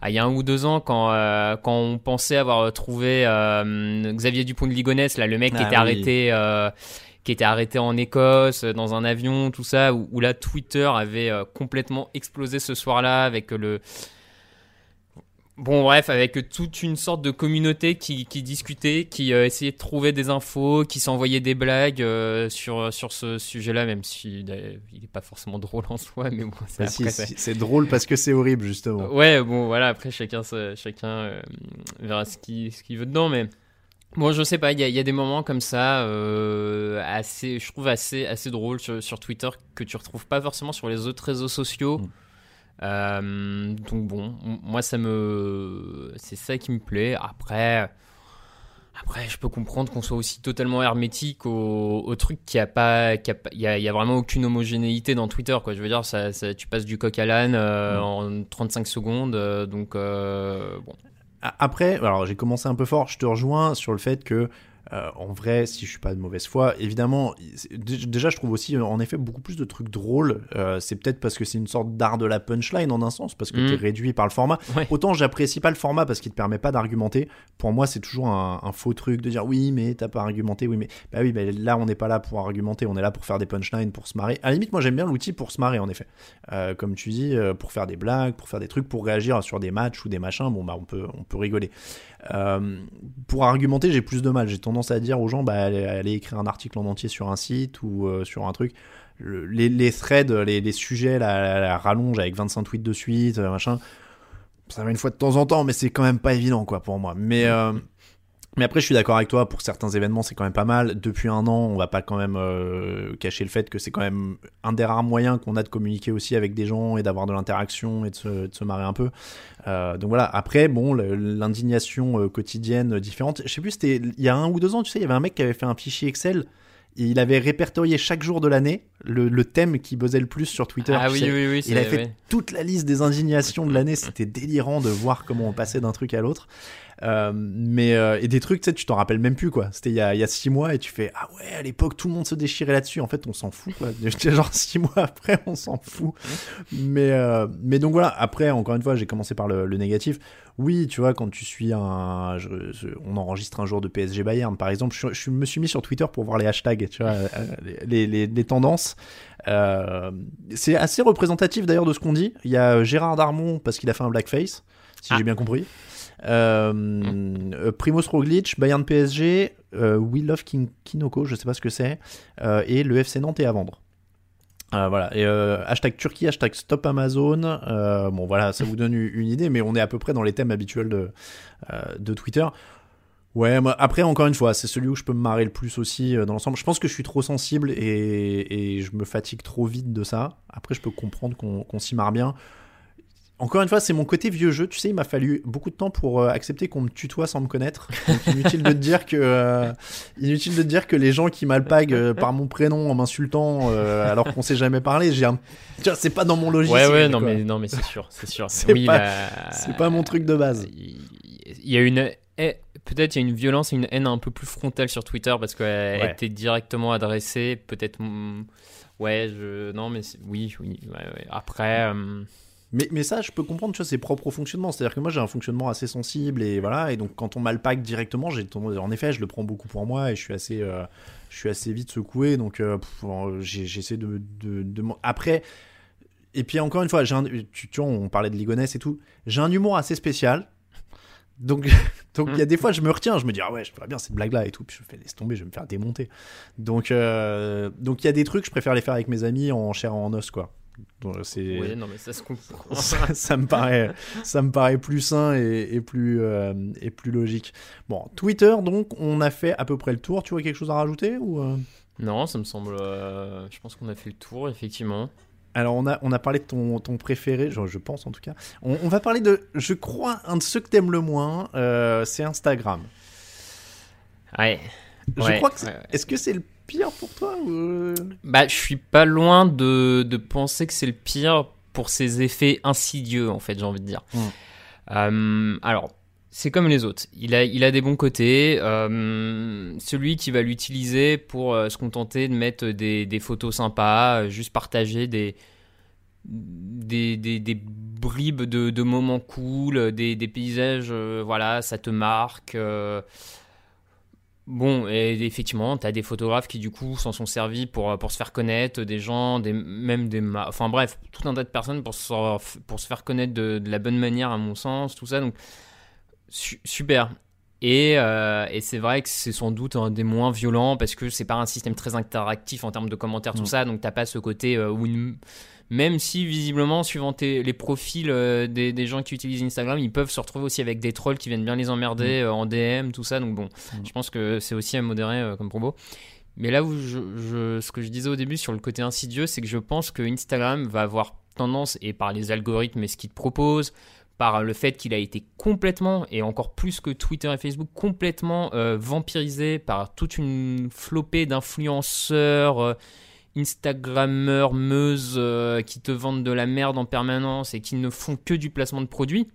Speaker 2: à, il y a un ou deux ans quand euh, quand on pensait avoir trouvé Xavier Dupont de Ligonnès là le mec qui ah était arrêté qui était arrêté en Écosse dans un avion tout ça où, où là Twitter avait complètement explosé ce soir-là avec le Bon, bref, avec toute une sorte de communauté qui, discutait, qui euh, essayait de trouver des infos, qui s'envoyait des blagues euh, sur, sur ce sujet-là, même si euh, il n'est pas forcément drôle en soi, mais bon,
Speaker 1: c'est bah, drôle parce que c'est horrible, justement.
Speaker 2: Ouais, bon, voilà, après, chacun, chacun verra ce qu'il ce veut dedans, mais. Bon, je sais pas, il y, a des moments comme ça, assez, je trouve assez, assez drôles sur, Twitter que tu retrouves pas forcément sur les autres réseaux sociaux. Mm. Euh, donc bon, moi ça me, c'est ça qui me plaît. Après, après, je peux comprendre qu'on soit aussi totalement hermétique au, truc qui a pas, il y, a, vraiment aucune homogénéité dans Twitter, quoi. Je veux dire, ça, tu passes du coq à l'âne euh, mm. en 35 secondes, euh, donc bon.
Speaker 1: Après, alors j'ai commencé un peu fort. Je te rejoins sur le fait que euh, en vrai, si je suis pas de mauvaise foi, évidemment, déjà je trouve aussi en effet beaucoup plus de trucs drôles. Euh, c'est peut-être parce que c'est une sorte d'art de la punchline en un sens, parce que tu es mm. réduit par le format. Autant j'apprécie pas le format parce qu'il te permet pas d'argumenter. Pour moi, c'est toujours un, faux truc de dire oui, mais t'as pas argumenté, oui, mais bah oui, mais là on n'est pas là pour argumenter, on est là pour faire des punchlines, pour se marrer. À la limite, moi j'aime bien l'outil pour se marrer en effet. Euh, comme tu dis, pour faire des blagues, pour faire des trucs, pour réagir sur des matchs ou des machins. Bon bah on peut on peut rigoler. Pour argumenter, j'ai plus de mal. J'ai tendance à dire aux gens, bah, allez, écrire un article en entier sur un site ou euh, sur un truc. les, threads, les, sujets, la, rallonge avec 25 tweets de suite, euh, machin, ça va une fois de temps en temps, mais c'est quand même pas évident, quoi, pour moi. Mais, euh, mais après, je suis d'accord avec toi, pour certains événements, c'est quand même pas mal. Depuis un an, on va pas quand même euh, cacher le fait que c'est quand même un des rares moyens qu'on a de communiquer aussi avec des gens et d'avoir de l'interaction et de se, marrer un peu. Euh, donc voilà, après, bon, l'indignation euh, quotidienne différente. Je sais plus, c'était il y a un ou deux ans, tu sais, il y avait un mec qui avait fait un fichier Excel il avait répertorié chaque jour de l'année le, thème qui buzzait le plus sur Twitter.
Speaker 2: Ah oui, oui, oui.
Speaker 1: Il avait fait toute la liste des indignations de l'année. C'était délirant de voir comment on passait d'un truc à l'autre. Euh, mais euh, et des trucs, tu sais, tu t'en rappelles même plus quoi. C'était il y a, y a six mois et tu fais ah ouais à l'époque tout le monde se déchirait là-dessus. En fait, on s'en fout quoi. Genre six mois après, on s'en fout. Mais euh, mais donc voilà. Après, encore une fois, j'ai commencé par le, négatif. Oui, tu vois, quand tu suis un, on enregistre un jour de PSG Bayern par exemple. Je, me suis mis sur Twitter pour voir les hashtags, tu vois, les, les, les tendances. c'est assez représentatif d'ailleurs de ce qu'on dit. Il y a Gérard Darmon parce qu'il a fait un blackface, si j'ai ah. bien compris. Euh, euh, Primoz Roglic, Bayern PSG, euh, We Love Kinoko, je sais pas ce que c'est, et le FC Nantes est à vendre. voilà, et hashtag Turquie, hashtag Stop Amazon. bon, voilà, ça vous donne une idée, mais on est à peu près dans les thèmes habituels de, Twitter. Ouais, moi, après, encore une fois, c'est celui où je peux me marrer le plus aussi dans l'ensemble. Je pense que je suis trop sensible et, je me fatigue trop vite de ça. Après, je peux comprendre qu'on s'y marre bien. Encore une fois, c'est mon côté vieux jeu. Tu sais, il m'a fallu beaucoup de temps pour euh, accepter qu'on me tutoie sans me connaître. Donc, inutile de te dire que, euh, inutile de dire que les gens qui m'alpaguent euh, par mon prénom en m'insultant alors qu'on s'est jamais parlé, j'ai un, c'est pas dans mon logiciel.
Speaker 2: Ouais, ouais, non, mais non, mais c'est sûr, c'est sûr.
Speaker 1: c'est pas, mon truc de base.
Speaker 2: Il y a une, peut-être il y a une violence et une haine un peu plus frontale sur Twitter parce qu'elle était directement adressée. Peut-être, mm, ouais, je, non, mais oui, oui. Ouais, Après.
Speaker 1: Mais, ça, je peux comprendre, tu vois, ses propres fonctionnements. C'est-à-dire que moi, j'ai un fonctionnement assez sensible et voilà. Et donc, quand on m'alpague directement, j'ai en effet, je le prends beaucoup pour moi et je suis assez, euh, je suis assez vite secoué. Donc, euh, j'essaie de, de, Après, et puis encore une fois, un, tu, tu, vois, on parlait de Ligonesse et tout. J'ai un humour assez spécial. Donc, donc il y a des fois, je me retiens, je me dis, ah ouais, je ferais bien cette blague-là et tout. Puis je fais, laisse tomber, je vais me faire démonter. Donc, euh, donc il y a des trucs, je préfère les faire avec mes amis en chair en os, quoi.
Speaker 2: Oui, non, mais ça se comprend.
Speaker 1: ça, me paraît, ça me paraît plus sain et, plus, euh, et plus logique. Bon, Twitter, donc, on a fait à peu près le tour. Tu vois quelque chose à rajouter ou euh?
Speaker 2: Non, ça me semble. je pense qu'on a fait le tour, effectivement.
Speaker 1: Alors, on a, on a parlé de ton, ton préféré, je, je, pense en tout cas. On, va parler de, je crois, un de ceux que t'aimes le moins, euh, c'est Instagram.
Speaker 2: Ouais.
Speaker 1: Je crois que. Est-ce que c'est le pire pour toi ou...
Speaker 2: Bah, je suis pas loin de, de penser que c'est le pire pour ses effets insidieux, en fait, j'ai envie de dire. Hmm. Euh, alors, c'est comme les autres. Il a, il a des bons côtés. Euh, celui qui va l'utiliser pour euh, se contenter de mettre des, des photos sympas, euh, juste partager des, des, des, des bribes de, de, moments cool, des, des paysages, voilà, ça te marque. Bon, et effectivement, tu as des photographes qui du coup s'en sont servis pour, pour se faire connaître, des gens, des, même des... Enfin bref, tout un tas de personnes pour se, pour se faire connaître de, de la bonne manière à mon sens, tout ça. Donc super. Et, euh, et c'est vrai que c'est sans doute un des moins violents parce que c'est pas un système très interactif en termes de commentaires, tout mm. ça. Donc t'as pas ce côté euh, où même si visiblement, suivant les profils euh, des, des, gens qui utilisent Instagram, ils peuvent se retrouver aussi avec des trolls qui viennent bien les emmerder mm. en DM, tout ça. Donc bon, mm. je pense que c'est aussi à modérer comme propos. Mais là où je, ce que je disais au début sur le côté insidieux, c'est que je pense que Instagram va avoir tendance, et par les algorithmes et ce qu'il te propose, par le fait qu'il a été complètement, et encore plus que Twitter et Facebook, complètement euh, vampirisé par toute une flopée d'influenceurs, euh, Instagrammeurs, meuses euh, qui te vendent de la merde en permanence et qui ne font que du placement de produits.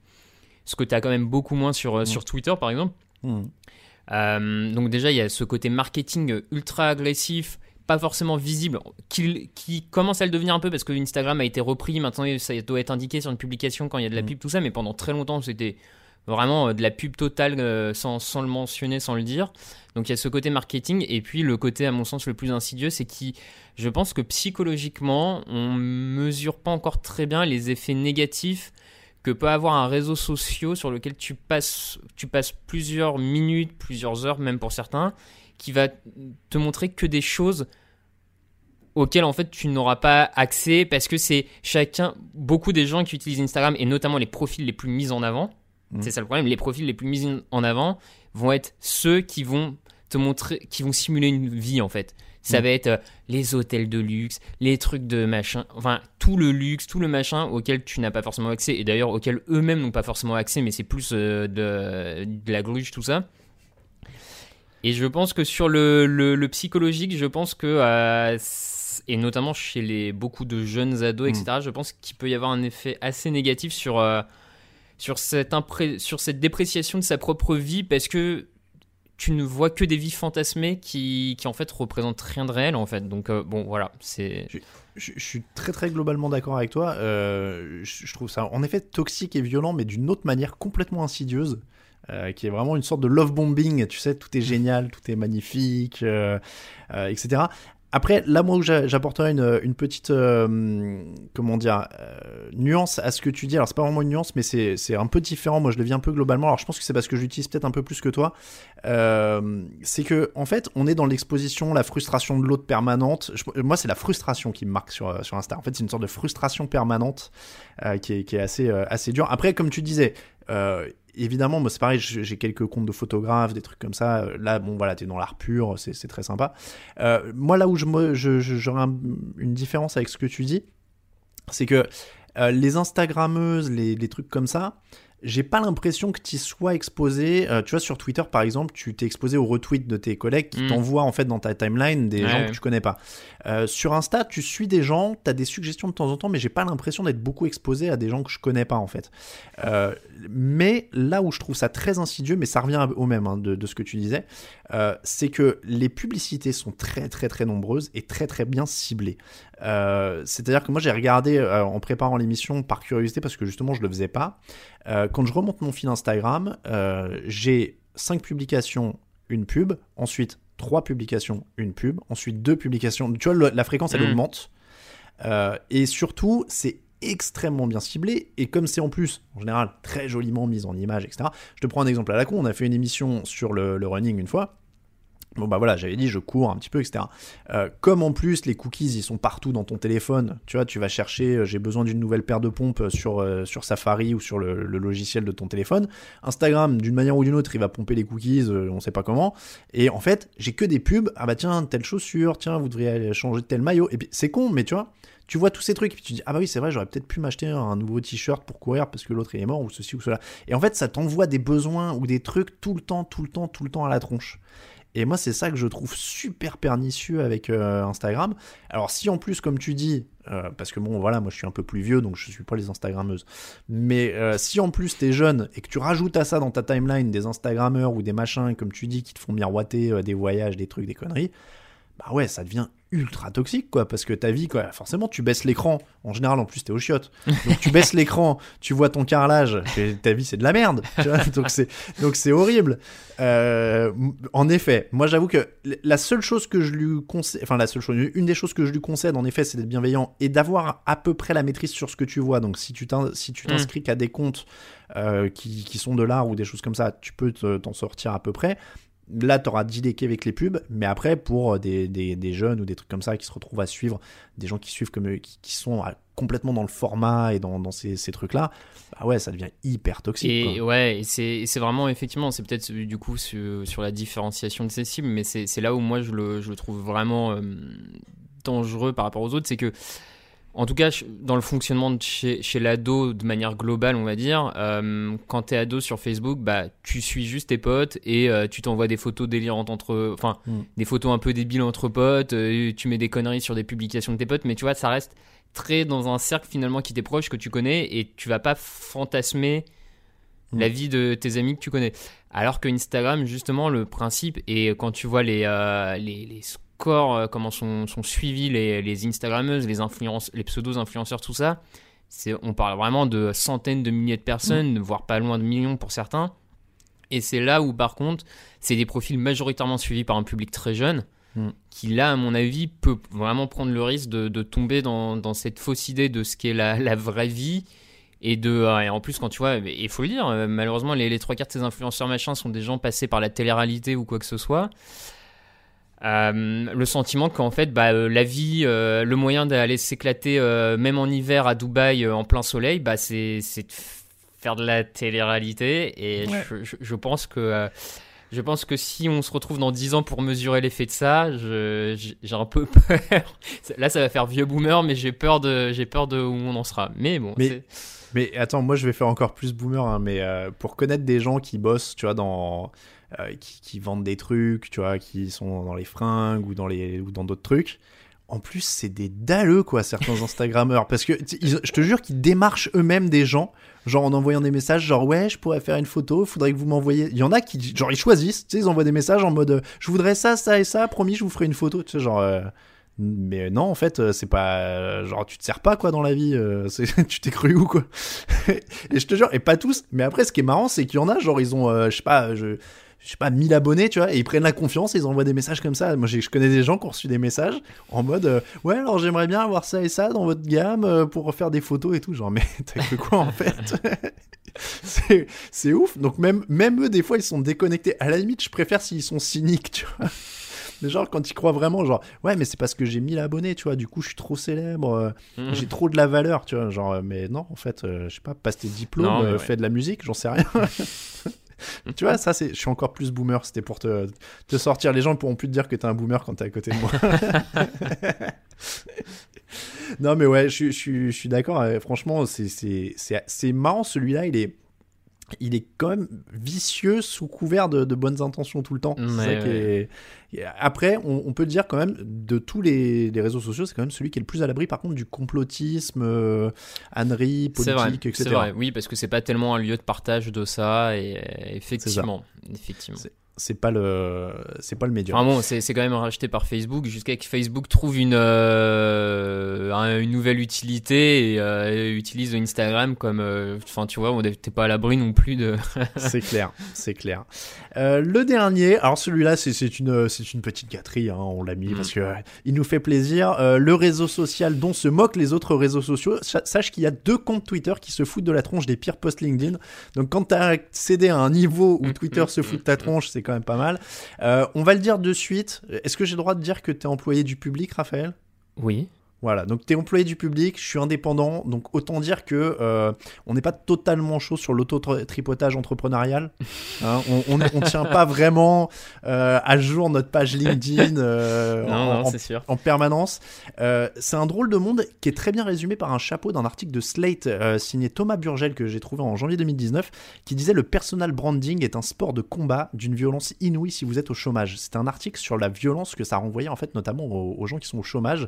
Speaker 2: Ce que tu as quand même beaucoup moins sur, mm. sur Twitter, par exemple. Mm. donc déjà, il y a ce côté marketing ultra agressif pas forcément visible, qui, qui, commence à le devenir un peu parce que Instagram a été repris, maintenant ça doit être indiqué sur une publication quand il y a de la mm. pub, tout ça, mais pendant très longtemps c'était vraiment euh, de la pub totale euh, sans, sans, le mentionner, sans le dire. Donc il y a ce côté marketing, et puis le côté à mon sens le plus insidieux, c'est qui, je pense que psychologiquement, on mesure pas encore très bien les effets négatifs que peut avoir un réseau social sur lequel tu passes, tu passes plusieurs minutes, plusieurs heures, même pour certains, qui va te montrer que des choses auxquelles en fait tu n'auras pas accès parce que c'est chacun, beaucoup des gens qui utilisent Instagram et notamment les profils les plus mis en avant, mmh. c'est ça le problème, les profils les plus mis en avant vont être ceux qui vont te montrer, qui vont simuler une vie en fait. Ça mmh. va être euh, les hôtels de luxe, les trucs de machin, enfin tout le luxe, tout le machin auquel tu n'as pas forcément accès et d'ailleurs auquel eux-mêmes n'ont pas forcément accès, mais c'est plus euh, de, de la gruge, tout ça. Et je pense que sur le, le, psychologique, je pense que, euh, et notamment chez les, beaucoup de jeunes ados, etc., mm. je pense qu'il peut y avoir un effet assez négatif sur, euh, sur, cette sur cette dépréciation de sa propre vie parce que tu ne vois que des vies fantasmées qui, qui en fait représentent rien de réel en fait. Donc euh, bon voilà, c'est.
Speaker 1: Je, je, suis très très globalement d'accord avec toi. je, je, trouve ça en effet toxique et violent, mais d'une autre manière complètement insidieuse. Euh, qui est vraiment une sorte de love bombing, tu sais, tout est génial, tout est magnifique, euh, euh, etc. Après, là, moi, j'apporterais une, une, petite, comment dire, nuance à ce que tu dis. Alors, c'est pas vraiment une nuance, mais c'est un peu différent. Moi, je le vis un peu globalement. Alors, je pense que c'est parce que j'utilise peut-être un peu plus que toi. c'est que, en fait, on est dans l'exposition, la frustration de l'autre permanente. moi, c'est la frustration qui me marque sur, sur Insta. En fait, c'est une sorte de frustration permanente qui est, qui, est, assez, assez dure. Après, comme tu disais, évidemment, moi c'est pareil, j'ai quelques comptes de photographes, des trucs comme ça. Là, bon, voilà, t'es dans l'art pur, c'est très sympa. Euh, moi, là où j'aurais je, une différence avec ce que tu dis, c'est que euh, les Instagrammeuses, les, trucs comme ça, j'ai pas l'impression que tu sois exposé. euh, tu vois, sur Twitter, par exemple, tu t'es exposé aux retweets de tes collègues qui
Speaker 2: Mm.
Speaker 1: t'envoient en fait dans ta timeline des
Speaker 2: Ouais,
Speaker 1: gens que tu connais pas. Euh, sur Insta, tu suis des gens, tu as des suggestions de temps en temps, mais j'ai pas l'impression d'être beaucoup exposé à des gens que je connais pas en fait. Euh, mais là où je trouve ça très insidieux, mais ça revient au même hein, de, de ce que tu disais, c'est que les publicités sont très très très nombreuses et très très bien ciblées. C'est-à-dire que moi j'ai regardé en préparant l'émission par curiosité parce que justement je le faisais pas. Euh, quand je remonte mon fil Instagram, euh, j'ai 5 publications, une pub, ensuite 3 publications, une pub, ensuite 2 publications. Tu vois, la fréquence elle
Speaker 2: Mhm.
Speaker 1: augmente. Euh, et surtout, c'est extrêmement bien ciblé et comme c'est en plus en général très joliment mis en image etc je te prends un exemple à la con on a fait une émission sur le, le running une fois Bon bah voilà, j'avais dit je cours un petit peu, etc. Euh, comme en plus les cookies ils sont partout dans ton téléphone, tu vois, tu vas chercher, euh, j'ai besoin d'une nouvelle paire de pompes sur, euh, sur Safari ou sur le, le logiciel de ton téléphone. Instagram, d'une manière ou d'une autre, il va pomper les cookies, euh, on sait pas comment. Et en fait, j'ai que des pubs, ah bah tiens, telle chaussure, tiens, vous devriez aller changer tel maillot. Et puis c'est con, mais tu vois, tu vois tous ces trucs, et puis tu dis, ah bah oui, c'est vrai, j'aurais peut-être pu m'acheter un nouveau t-shirt pour courir parce que l'autre il est mort, ou ceci ou cela. Et en fait, ça t'envoie des besoins ou des trucs tout le temps, tout le temps, tout le temps à la tronche. Et moi, c'est ça que je trouve super pernicieux avec euh, Instagram. Alors, si en plus, comme tu dis, euh, parce que bon, voilà, moi je suis un peu plus vieux, donc je suis pas les Instagrammeuses. Mais euh, si en plus t'es jeune et que tu rajoutes à ça dans ta timeline des Instagrammeurs ou des machins, comme tu dis, qui te font miroiter des voyages, des trucs, des conneries, bah ouais, ça devient ultra toxique, quoi, parce que ta vie, quoi, forcément, tu baisses l'écran. En général, en plus, t'es au chiottes. Donc, tu baisses l'écran, tu vois ton carrelage, ta vie, c'est de la merde. tu vois. donc, c'est, donc, c'est horrible. Euh, en effet, moi, j'avoue que la seule chose que je lui conseille, enfin, la seule chose, une des choses que je lui concède, en effet, c'est d'être bienveillant et d'avoir à peu près la maîtrise sur ce que tu vois. Donc, si tu t'in- si tu t'inscris qu'à des comptes euh, qui, qui sont de l'art ou des choses comme ça, tu peux te- t'en sortir à peu près. Là, tu auras diléqué avec les pubs, mais après, pour des, des, des jeunes ou des trucs comme ça qui se retrouvent à suivre, des gens qui suivent comme eux, qui, qui sont à- complètement dans le format et dans, dans ces, ces trucs-là, bah ouais, ça devient hyper toxique.
Speaker 2: Et
Speaker 1: quoi.
Speaker 2: ouais, c'est vraiment, effectivement, c'est peut-être euh, du coup sur, sur la différenciation de ces cibles, mais c'est c'est là où moi je le, je le trouve vraiment euh, dangereux par rapport aux autres, c'est que, en tout cas, dans le fonctionnement de chez, chez l'ado de manière globale, on va dire, euh, quand t'es ado sur Facebook, bah, tu suis juste tes potes et euh, tu t'envoies des photos délirantes entre. Enfin,
Speaker 1: Mm.
Speaker 2: des photos un peu débiles entre potes, euh, tu mets des conneries sur des publications de tes potes, mais tu vois, ça reste très dans un cercle finalement qui t'est proche, que tu connais, et tu vas pas fantasmer
Speaker 1: Mm.
Speaker 2: la vie de tes amis que tu connais. Alors que Instagram, justement, le principe, et quand tu vois les, euh, les, les scores, euh, comment sont, sont suivis les, les Instagrammeuses, les, influence, les pseudo-influenceurs, tout ça, c'est, on parle vraiment de centaines de milliers de personnes, voire pas loin de millions pour certains. Et c'est là où, par contre, c'est des profils majoritairement suivis par un public très jeune,
Speaker 1: Mm.
Speaker 2: qui là, à mon avis, peut vraiment prendre le risque de, de tomber dans, dans cette fausse idée de ce qu'est la, la vraie vie. Et, de, euh, et en plus, quand tu vois, il faut le dire, euh, malheureusement, les, les trois quarts de ces influenceurs machins sont des gens passés par la télé-réalité ou quoi que ce soit. Euh, le sentiment qu'en fait, bah, euh, la vie, euh, le moyen d'aller s'éclater, même en hiver à Dubaï, en plein soleil, bah, c'est de faire de la télé-réalité. Et
Speaker 1: Ouais.
Speaker 2: je, je- je pense que. je pense que si on se retrouve dans 10 ans pour mesurer l'effet de ça, j'ai un peu peur. Là, ça va faire vieux boomer, mais j'ai peur de, peur de où on en sera. Mais bon,
Speaker 1: Mais- attends, moi je vais faire encore plus boomer, hein, mais pour connaître des gens qui bossent, tu vois, dans. Euh, qui, vendent des trucs, tu vois, qui sont dans les fringues ou dans les ou dans d'autres trucs. En plus, c'est des dalleux, quoi, certains Instagrammeurs. Parce que je te jure qu'ils démarchent eux-mêmes des gens, genre en envoyant des messages, genre ouais, je pourrais faire une photo, faudrait que vous m'envoyiez. Il y en a qui, genre, ils choisissent, tu sais, ils envoient des messages en mode euh, je voudrais ça, ça et ça, promis, je vous ferai une photo, tu sais, genre. euh, mais non, en fait, c'est pas. Genre, tu te sers pas, quoi, dans la vie. tu t'es cru où, quoi Et je te jure, et pas tous. Mais après, ce qui est marrant, c'est qu'il y en a, genre, ils ont, je sais pas, je. Je sais pas, 1000 abonnés, tu vois, et ils prennent la confiance et ils envoient des messages comme ça. Moi, je connais des gens qui ont reçu des messages en mode euh, Ouais, alors j'aimerais bien avoir ça et ça dans votre gamme euh, pour faire des photos et tout. Genre, mais t'as cru quoi en fait? C'est- ouf. Donc, même, même eux, des fois, ils sont déconnectés. À la limite, je préfère s'ils sont cyniques, tu vois. Mais genre, quand ils croient vraiment, genre, ouais, mais c'est parce que j'ai 1000 abonnés, tu vois, du coup, je suis trop célèbre, euh,
Speaker 2: Mhm.
Speaker 1: j'ai trop de la valeur, tu vois. Genre, mais non, en fait, euh, je sais pas, passe tes diplômes,
Speaker 2: Non, ouais.
Speaker 1: fais de la musique, j'en sais rien. Tu vois, ça, c'est, je suis encore plus boomer, c'était pour te, te sortir. Les gens ne pourront plus te dire que t'es un boomer quand t'es à côté de moi. non, mais ouais, je, je, je suis d'accord, euh, franchement, c'est, c'est, c'est, c'est marrant, celui-là, il est. il est quand même vicieux sous couvert de, bonnes intentions tout le temps. Après, on, peut dire quand même, de tous les, réseaux sociaux, c'est quand même celui qui est le plus à l'abri, par contre, du complotisme, euh, ânerie, politique, etc. C'est vrai,
Speaker 2: oui, parce que c'est pas tellement un lieu de partage de ça, et effectivement. effectivement
Speaker 1: c'est pas le c'est pas le médium.
Speaker 2: Enfin bon, c'est quand même racheté par Facebook jusqu'à que Facebook trouve une euh, une nouvelle utilité et euh, utilise Instagram comme euh, enfin tu vois, on n'était pas à l'abri non plus de
Speaker 1: C'est clair, c'est clair. le dernier, alors celui-là c'est une c'est une petite gâterie hein, on l'a mis mm. parce que il nous fait plaisir. le réseau social dont se moquent les autres réseaux sociaux. Sache qu'il y a deux comptes Twitter qui se foutent de la tronche des pires posts LinkedIn. Donc quand tu as accédé à un niveau où mm, Twitter mm, se fout de ta tronche, c'est quand même pas mal. Euh, on va le dire de suite. Est-ce que j'ai le droit de dire que tu es employé du public, Raphaël?
Speaker 2: Oui.
Speaker 1: Voilà, donc tu es employé du public, je suis indépendant, donc autant dire que euh, on n'est pas totalement chaud sur l'auto-tripotage entrepreneurial. Hein. on ne tient pas vraiment euh, à jour notre page LinkedIn
Speaker 2: euh, en, sûr.
Speaker 1: en, permanence. c'est un drôle de monde qui est très bien résumé par un chapeau d'un article de Slate signé Thomas Burgel que j'ai trouvé en janvier 2019 qui disait le personal branding est un sport de combat d'une violence inouïe si vous êtes au chômage. C'est un article sur la violence que ça renvoyait en fait notamment aux gens qui sont au chômage.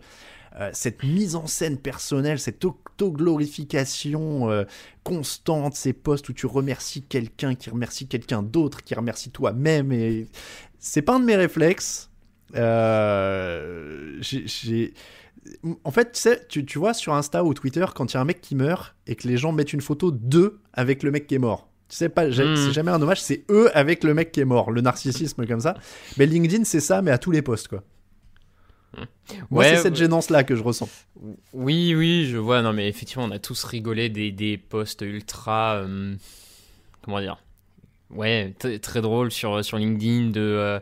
Speaker 1: Euh, cette mise en scène personnelle, cette autoglorification euh, constante, ces posts où tu remercies quelqu'un qui remercie quelqu'un d'autre, qui remercie toi-même. Et c'est pas un de mes réflexes. Euh, en fait, tu, tu, vois sur Insta ou Twitter, quand il y a un mec qui meurt et que les gens mettent une photo d'eux avec le mec qui est mort. Tu sais pas, c'est hmm. jamais un hommage, c'est eux avec le mec qui est mort, le narcissisme comme ça. Mais LinkedIn, c'est ça, mais à tous les posts, quoi. Moi, c'est cette gênance-là que je ressens.
Speaker 2: Oui, oui, je vois. Non, mais effectivement, on a tous rigolé des, des posts ultra. Euh, comment dire Ouais, très drôle sur, sur LinkedIn de. Euh,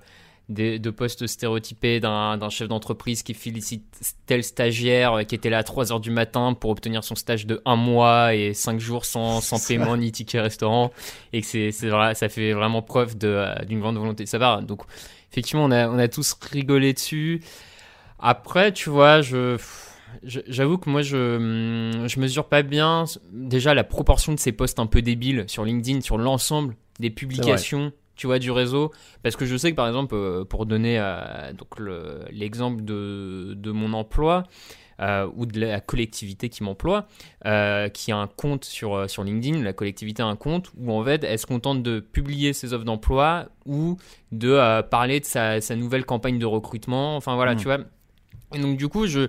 Speaker 2: de, posts stéréotypés d'un chef d'entreprise qui félicite tel stagiaire qui était là à 3h du matin pour obtenir son stage de 1 mois et 5 jours sans, sans paiement ni ticket restaurant et que c'est ça fait vraiment preuve d'une grande volonté de sa part. Donc effectivement on a, on a tous rigolé dessus. Après, tu vois, je. J'avoue que moi, je, je mesure pas bien déjà la proportion de ces posts un peu débiles sur LinkedIn, sur l'ensemble des publications, tu vois, du réseau. Parce que je sais que, par exemple, euh, pour donner euh, donc l'exemple de, de, mon emploi, euh, ou de la collectivité qui m'emploie, qui a un compte sur, sur LinkedIn, la collectivité a un compte où en fait elle se contente de publier ses offres d'emploi ou de parler de sa, sa, nouvelle campagne de recrutement. Enfin voilà, mmh. tu vois, et donc du coup, je,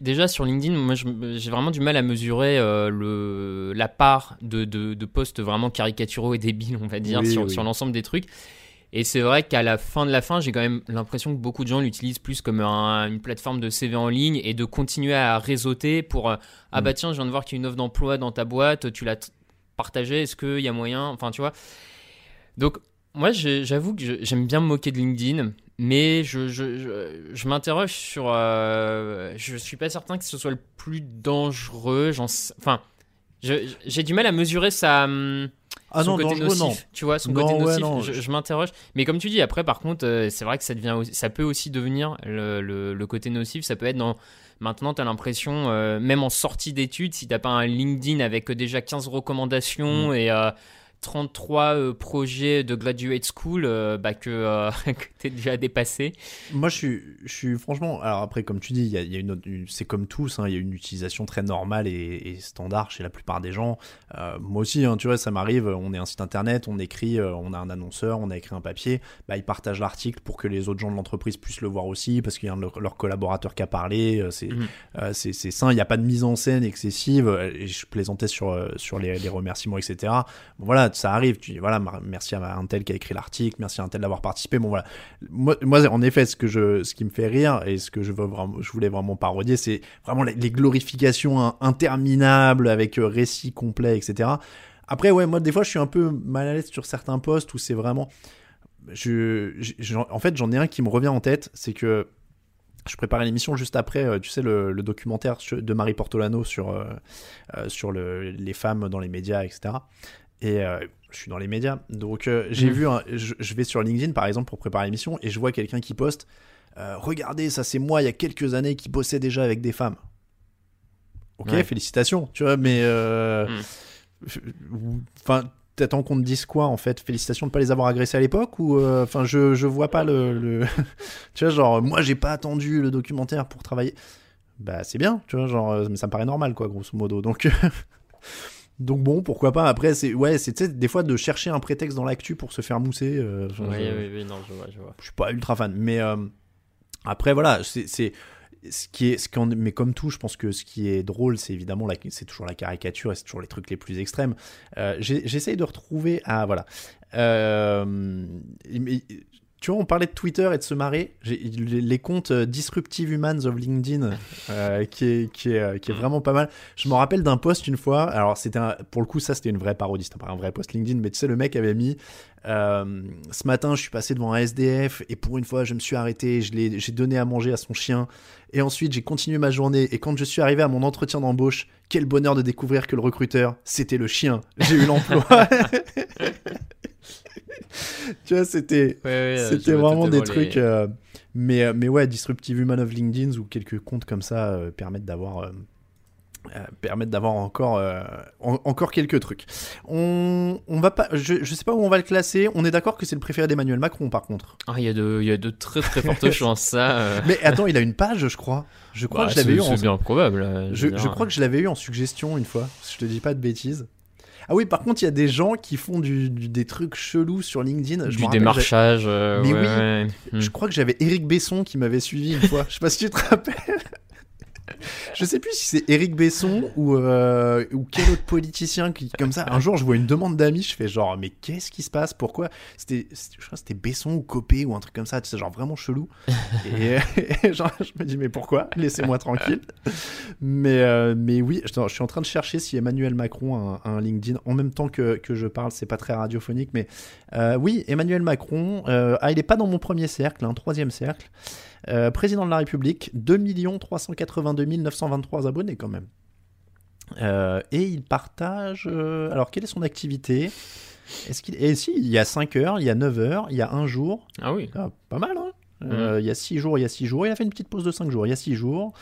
Speaker 2: déjà sur LinkedIn, moi j'ai vraiment du mal à mesurer euh, le, la part de, de, posts vraiment caricaturaux et débiles, on va dire, sur, sur l'ensemble des trucs. Et c'est vrai qu'à la fin de la fin, j'ai quand même l'impression que beaucoup de gens l'utilisent plus comme une plateforme de CV en ligne et de continuer à réseauter pour euh, ah mm. bah tiens, je viens de voir qu'il y a une offre d'emploi dans ta boîte, tu l'as partagée, est-ce qu'il y a moyen, enfin tu vois. Donc moi, j'avoue que j'aime bien me moquer de LinkedIn, mais je, je, je, m'interroge sur. Euh, je suis pas certain que ce soit le plus dangereux. Enfin, j'ai du mal à mesurer sa. Hum,
Speaker 1: ah son
Speaker 2: côté
Speaker 1: nocif, non.
Speaker 2: tu vois, son côté nocif, je, m'interroge. Mais comme tu dis, après, par contre, euh, c'est vrai que ça devient, ça peut aussi devenir le, le, côté nocif. Ça peut être dans, maintenant, tu as l'impression, euh, même en sortie d'études, si t'as pas un LinkedIn avec déjà 15 recommandations mm. et euh, 33 euh, projets de graduate school euh, bah, que, euh, tu es déjà dépassé
Speaker 1: Moi, je suis, je suis franchement. Alors, après, comme tu dis, y a, y a une, c'est comme tous, hein, il y a une utilisation très normale et, standard chez la plupart des gens. moi aussi, hein, tu vois, ça m'arrive. On est un site internet, on écrit, on a un annonceur, on a écrit un papier. Bah, ils partagent l'article pour que les autres gens de l'entreprise puissent le voir aussi parce qu'il y a un de leurs collaborateurs qui a parlé. C'est mhm. c'est sain, il n'y a pas de mise en scène excessive. Et je plaisantais sur, sur les, les remerciements, etc. Bon, voilà ça arrive. Tu dis, voilà, merci à un tel qui a écrit l'article, merci à un tel d'avoir participé. Bon, voilà. Moi, en effet, ce, que je, ce qui me fait rire et ce que je, veux vraiment, je voulais vraiment parodier, c'est vraiment les, glorifications interminables avec euh, récits complets, etc. Après, ouais, moi, des fois, je suis un peu mal à l'aise sur certains posts où c'est vraiment. Je, en fait, j'en ai un qui me revient en tête, c'est que je préparais l'émission juste après, euh, tu sais, le, documentaire de Marie Portolano sur, euh, sur le, les femmes dans les médias, etc. Et euh, je suis dans les médias. Donc euh, j'ai mm. vu, je, vais sur LinkedIn par exemple pour préparer l'émission et je vois quelqu'un qui poste euh, Regardez, ça c'est moi il y a quelques années qui bossais déjà avec des femmes. Ok, félicitations, tu vois, mais. Mm. Enfin, t'attends qu'on te dise quoi en fait? Félicitations de pas les avoir agressés à l'époque ou enfin je je vois pas le, le... tu vois genre moi j'ai pas attendu le documentaire pour travailler. Bah c'est bien, tu vois genre euh, ça me paraît normal quoi grosso modo. Donc donc bon pourquoi pas. Après c'est ouais c'est des fois de chercher un prétexte dans l'actu pour se faire mousser. Euh,
Speaker 2: oui, oui oui non je vois je vois.
Speaker 1: Je suis pas ultra fan mais après voilà c'est ce qui est, ce mais comme tout, je pense que ce qui est drôle, c'est évidemment c'est toujours la caricature et c'est toujours les trucs les plus extrêmes. Euh, j'essaye de retrouver, ah voilà, euh, tu vois, on parlait de Twitter et de se marrer. Les, comptes euh, Disruptive Humans of LinkedIn, qui, est, qui, est, qui est vraiment pas mal. Je me rappelle d'un post une fois. Alors, c'était pour le coup, ça, c'était une vraie parodie. C'était pas un vrai post LinkedIn, mais tu sais, le mec avait mis euh, ce matin, je suis passé devant un SDF et pour une fois, je me suis arrêté, j'ai donné à manger à son chien. Et ensuite, j'ai continué ma journée. Et quand je suis arrivé à mon entretien d'embauche, quel bonheur de découvrir que le recruteur, c'était le chien. J'ai eu l'emploi. tu vois, c'était c'était vraiment des trucs. Euh, mais, euh, mais ouais, Disruptive Human of LinkedIn ou quelques comptes comme ça permettent d'avoir euh, permettre d'avoir encore, euh, encore quelques trucs. On, on va pas, je, je sais pas où on va le classer. On est d'accord que c'est le préféré d'Emmanuel Macron, par contre.
Speaker 2: Ah, il y a de, il y a de très très fortes chances ça. Euh.
Speaker 1: Mais attends, il a une page, je crois. Je crois
Speaker 2: bah,
Speaker 1: que je l'avais eu.
Speaker 2: C'est bien probable.
Speaker 1: Je, je, crois que je l'avais eu en suggestion une fois. Je te dis pas de bêtises. Ah oui, par contre, il y a des gens qui font du, des trucs chelous sur LinkedIn.
Speaker 2: Je du démarchage.
Speaker 1: Mais oui, je crois que j'avais Eric Besson qui m'avait suivi une fois. Je sais pas si tu te rappelles. je sais plus si c'est Éric Besson ou, euh, ou quel autre politicien qui, comme ça, un jour, je vois une demande d'amis, je fais genre, mais qu'est-ce qui se passe? Pourquoi? C'était, je crois c'était Besson ou Copé ou un truc comme ça, tu sais, genre vraiment chelou. et, genre, je me dis, mais pourquoi? Laissez-moi tranquille. Mais, euh, mais oui, je, suis en train de chercher si Emmanuel Macron a un, LinkedIn en même temps que, que je parle, c'est pas très radiophonique, mais euh, oui, Emmanuel Macron, ah, il est pas dans mon premier cercle, un troisième cercle. Euh, président de la République, 2 382 923 abonnés quand même. Euh, et il partage. Euh, alors, quelle est son activité? Est-ce qu'il Et si, il y a 5 heures, il y a 9 heures, il y a 1 jour.
Speaker 2: Ah oui.
Speaker 1: Ah, pas mal, hein il y a 6 jours, il y a 6 jours. Il a fait une petite pause de 5 jours. Il y a 6 jours.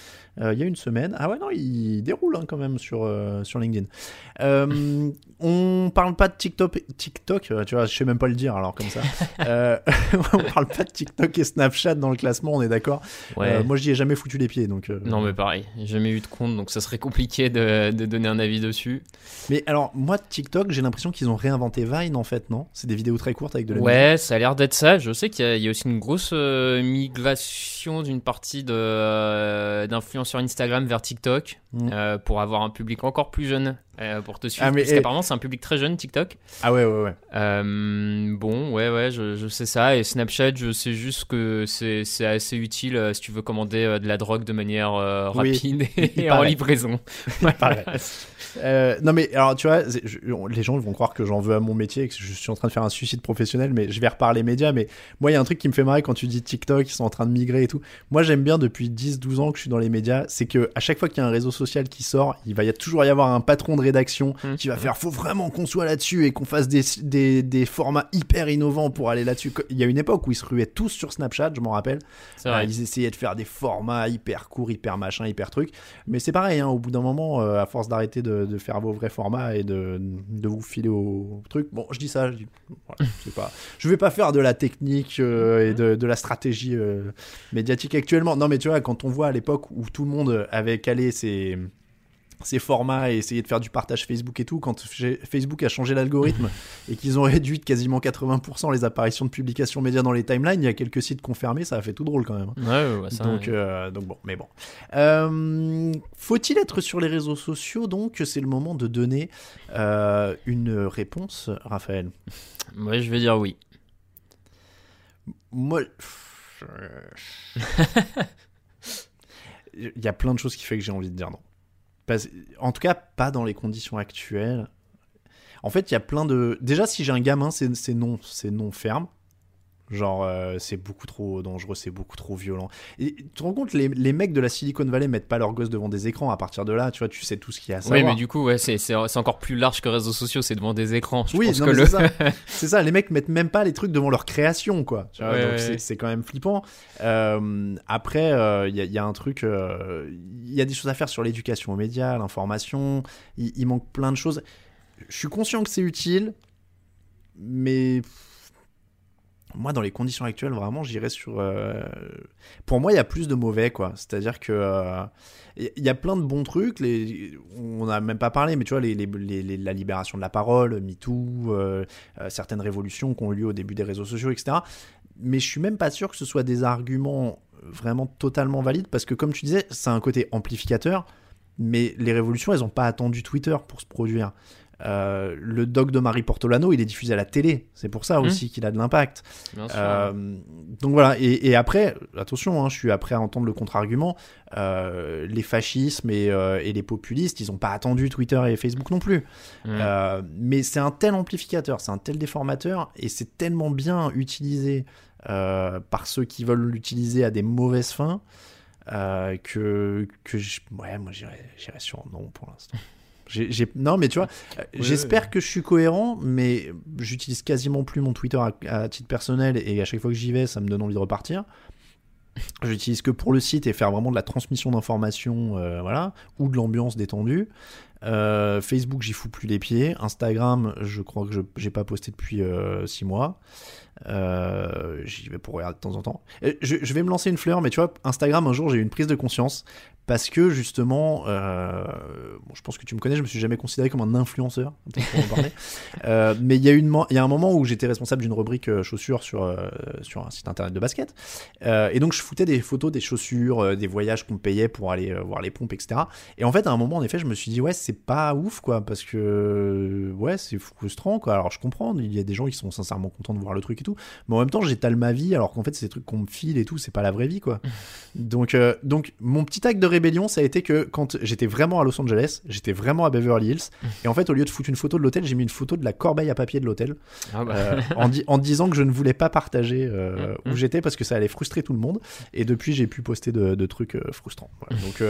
Speaker 1: Il y a une semaine. Ah ouais, non, il déroule hein, quand même sur, sur LinkedIn. On parle pas de TikTok, TikTok, euh, tu vois, je sais même pas le dire alors comme ça. euh, on parle pas de TikTok et Snapchat dans le classement, on est d'accord. Euh, moi, j'y ai jamais foutu les pieds, donc. Euh,
Speaker 2: non, mais pareil, jamais eu de compte, donc ça serait compliqué de, de, donner un avis dessus.
Speaker 1: Mais alors, moi, TikTok, j'ai l'impression qu'ils ont réinventé Vine en fait, non? C'est des vidéos très courtes avec de la
Speaker 2: Ouais, ça a l'air d'être ça. Je sais qu'il y, y, a aussi une grosse migration d'une partie d'influenceurs Instagram vers TikTok mm. pour avoir un public encore plus jeune euh, pour te suivre. Ah, parce qu'apparemment, c'est un public très jeune, TikTok.
Speaker 1: Ah ouais, ouais, ouais.
Speaker 2: Euh, bon, ouais, ouais, je, je, sais ça. Et Snapchat, je sais juste que c'est assez utile euh, si tu veux commander de la drogue de manière rapide et, en livraison.
Speaker 1: non, mais alors, tu vois, les gens vont croire que j'en veux à mon métier et que je suis en train de faire un suicide professionnel, mais je vais reparler médias. Mais moi, il y a un truc qui me fait marrer quand tu dis TikTok, ils sont en train de migrer et tout. Moi, j'aime bien depuis 10-12 ans que je suis dans les médias, c'est que à chaque fois qu'il y a un réseau social qui sort, il va y a toujours y avoir un patron de rédaction mmh. qui va faire faut vraiment qu'on soit là-dessus et qu'on fasse des, des, des, formats hyper innovants pour aller là-dessus. Il y a une époque où ils se ruaient tous sur Snapchat, je m'en rappelle. Euh, ils essayaient de faire des formats hyper courts, hyper machin, hyper truc. Mais c'est pareil, hein, au bout d'un moment, euh, à force d'arrêter de, de, faire vos vrais formats et de, de vous filer au truc, bon, je dis ça, je dis, voilà, pas, je vais pas faire de la technique euh, et de, de, la stratégie médiatique actuellement. Non, mais tu vois, quand on voit à l'époque où tout le monde avait calé ses ces formats et essayer de faire du partage Facebook et tout, quand Facebook a changé l'algorithme et qu'ils ont réduit de quasiment 80% les apparitions de publications médias dans les timelines, il y a quelques sites confirmés, ça a fait tout drôle quand même.
Speaker 2: Ouais, ouais,
Speaker 1: ça, donc, euh, donc bon, mais bon. Euh, faut-il être sur les réseaux sociaux donc C'est le moment de donner euh, une réponse, Raphaël?
Speaker 2: Moi, je vais dire oui.
Speaker 1: Moi. Il y a plein de choses qui fait que j'ai envie de dire non en tout cas, pas dans les conditions actuelles. En fait, il y a plein de. Déjà, si j'ai un gamin, c'est non, c'est non ferme. Genre, euh, c'est beaucoup trop dangereux, c'est beaucoup trop violent. Et tu te rends compte, les, les, mecs de la Silicon Valley mettent pas leurs gosses devant des écrans. À partir de là, tu vois, tu sais tout ce qu'il y a à savoir.
Speaker 2: Oui, mais du coup, ouais, c'est encore plus large que réseaux sociaux, c'est devant des écrans. Je
Speaker 1: oui,
Speaker 2: pense
Speaker 1: que le... c'est ça. Les mecs mettent même pas les trucs devant leur création, quoi. Tu vois, donc c'est quand même flippant. Euh, après, il euh, y, y, a un truc, il euh, y a des choses à faire sur l'éducation aux médias, l'information. Il manque plein de choses. Je suis conscient que c'est utile mais moi, dans les conditions actuelles, vraiment, j'irais sur. euh, Pour moi, il y a plus de mauvais, quoi. C'est-à-dire que euh, il y a plein de bons trucs. On n'a même pas parlé, mais tu vois, la libération de la parole, MeToo, euh, certaines révolutions qui ont eu lieu au début des réseaux sociaux, etc. Mais je suis même pas sûr que ce soit des arguments vraiment totalement valides, parce que comme tu disais, c'est un côté amplificateur. Mais les révolutions, elles n'ont pas attendu Twitter pour se produire. Euh, le doc de Marie Portolano, il est diffusé à la télé. C'est pour ça aussi qu'il a de l'impact. Euh, donc voilà, et, et après, attention, hein, je suis après à entendre le contre-argument, euh, les fascismes et, et les populistes, ils n'ont pas attendu Twitter et Facebook non plus.
Speaker 2: Mm.
Speaker 1: Euh, mais c'est un tel amplificateur, c'est un tel déformateur, et c'est tellement bien utilisé par ceux qui veulent l'utiliser à des mauvaises fins, que, que je- ouais, moi j'irais sur non pour l'instant. Non, mais tu vois, euh,
Speaker 2: Oui,
Speaker 1: j'espère
Speaker 2: oui.
Speaker 1: que je suis cohérent, mais j'utilise quasiment plus mon Twitter à, à titre personnel et à chaque fois que j'y vais, ça me donne envie de repartir. J'utilise que pour le site et faire vraiment de la transmission d'informations, euh, voilà, ou de l'ambiance détendue. Euh, Facebook, j'y fous plus les pieds. Instagram, je crois que je j'ai pas posté depuis 6 mois. Euh, j'y vais pour regarder de temps en temps. Je, je vais me lancer une fleur, mais tu vois, Instagram, un jour, j'ai eu une prise de conscience parce que justement, euh, bon, je pense que tu me connais, je me suis jamais considéré comme un influenceur, pour en parler. Euh, mais il y a une y a un moment où j'étais responsable d'une rubrique euh, chaussures sur sur un site internet de basket, et donc je foutais des photos des chaussures, des voyages qu'on payait pour aller voir les pompes, etc. Et en fait, à un moment, en effet, je me suis dit ouais, c'est pas ouf, quoi, parce que ouais, c'est frustrant, quoi. Alors je comprends, il y a des gens qui sont sincèrement contents de voir le truc et tout, mais en même temps, j'étale ma vie, alors qu'en fait, c'est des trucs qu'on me file et tout, c'est pas la vraie vie, quoi. Donc, euh, donc, mon petit acte de rébellion, ça a été que quand j'étais vraiment à Los Angeles, j'étais vraiment à Beverly Hills, et en fait, au lieu de foutre une photo de l'hôtel, j'ai mis une photo de la corbeille à papier de l'hôtel,
Speaker 2: Ah bah.
Speaker 1: euh, en, di- en disant que je ne voulais pas partager euh,
Speaker 2: Mm,
Speaker 1: où j'étais parce que ça allait frustrer tout le monde. Et depuis, j'ai pu poster de, de trucs euh, frustrants. Voilà. Donc,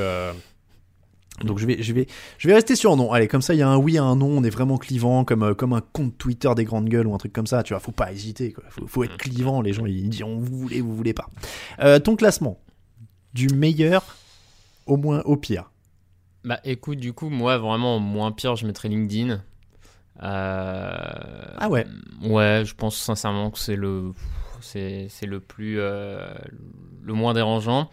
Speaker 1: donc je vais, je vais, je vais rester sur non. Allez, comme ça, il y a un oui, et un non. On est vraiment clivant, comme, comme un compte Twitter des grandes gueules ou un truc comme ça. Tu vois, faut pas hésiter. Quoi. Faut, faut être clivant. Les gens, ils diront vous voulez, vous voulez pas. Euh, ton classement du meilleur au moins au pire.
Speaker 2: Bah écoute, du coup, moi vraiment moins pire, je mettrais LinkedIn. Euh,
Speaker 1: Ah ouais.
Speaker 2: Ouais, je pense sincèrement que c'est le, c'est, le plus, euh, le moins dérangeant.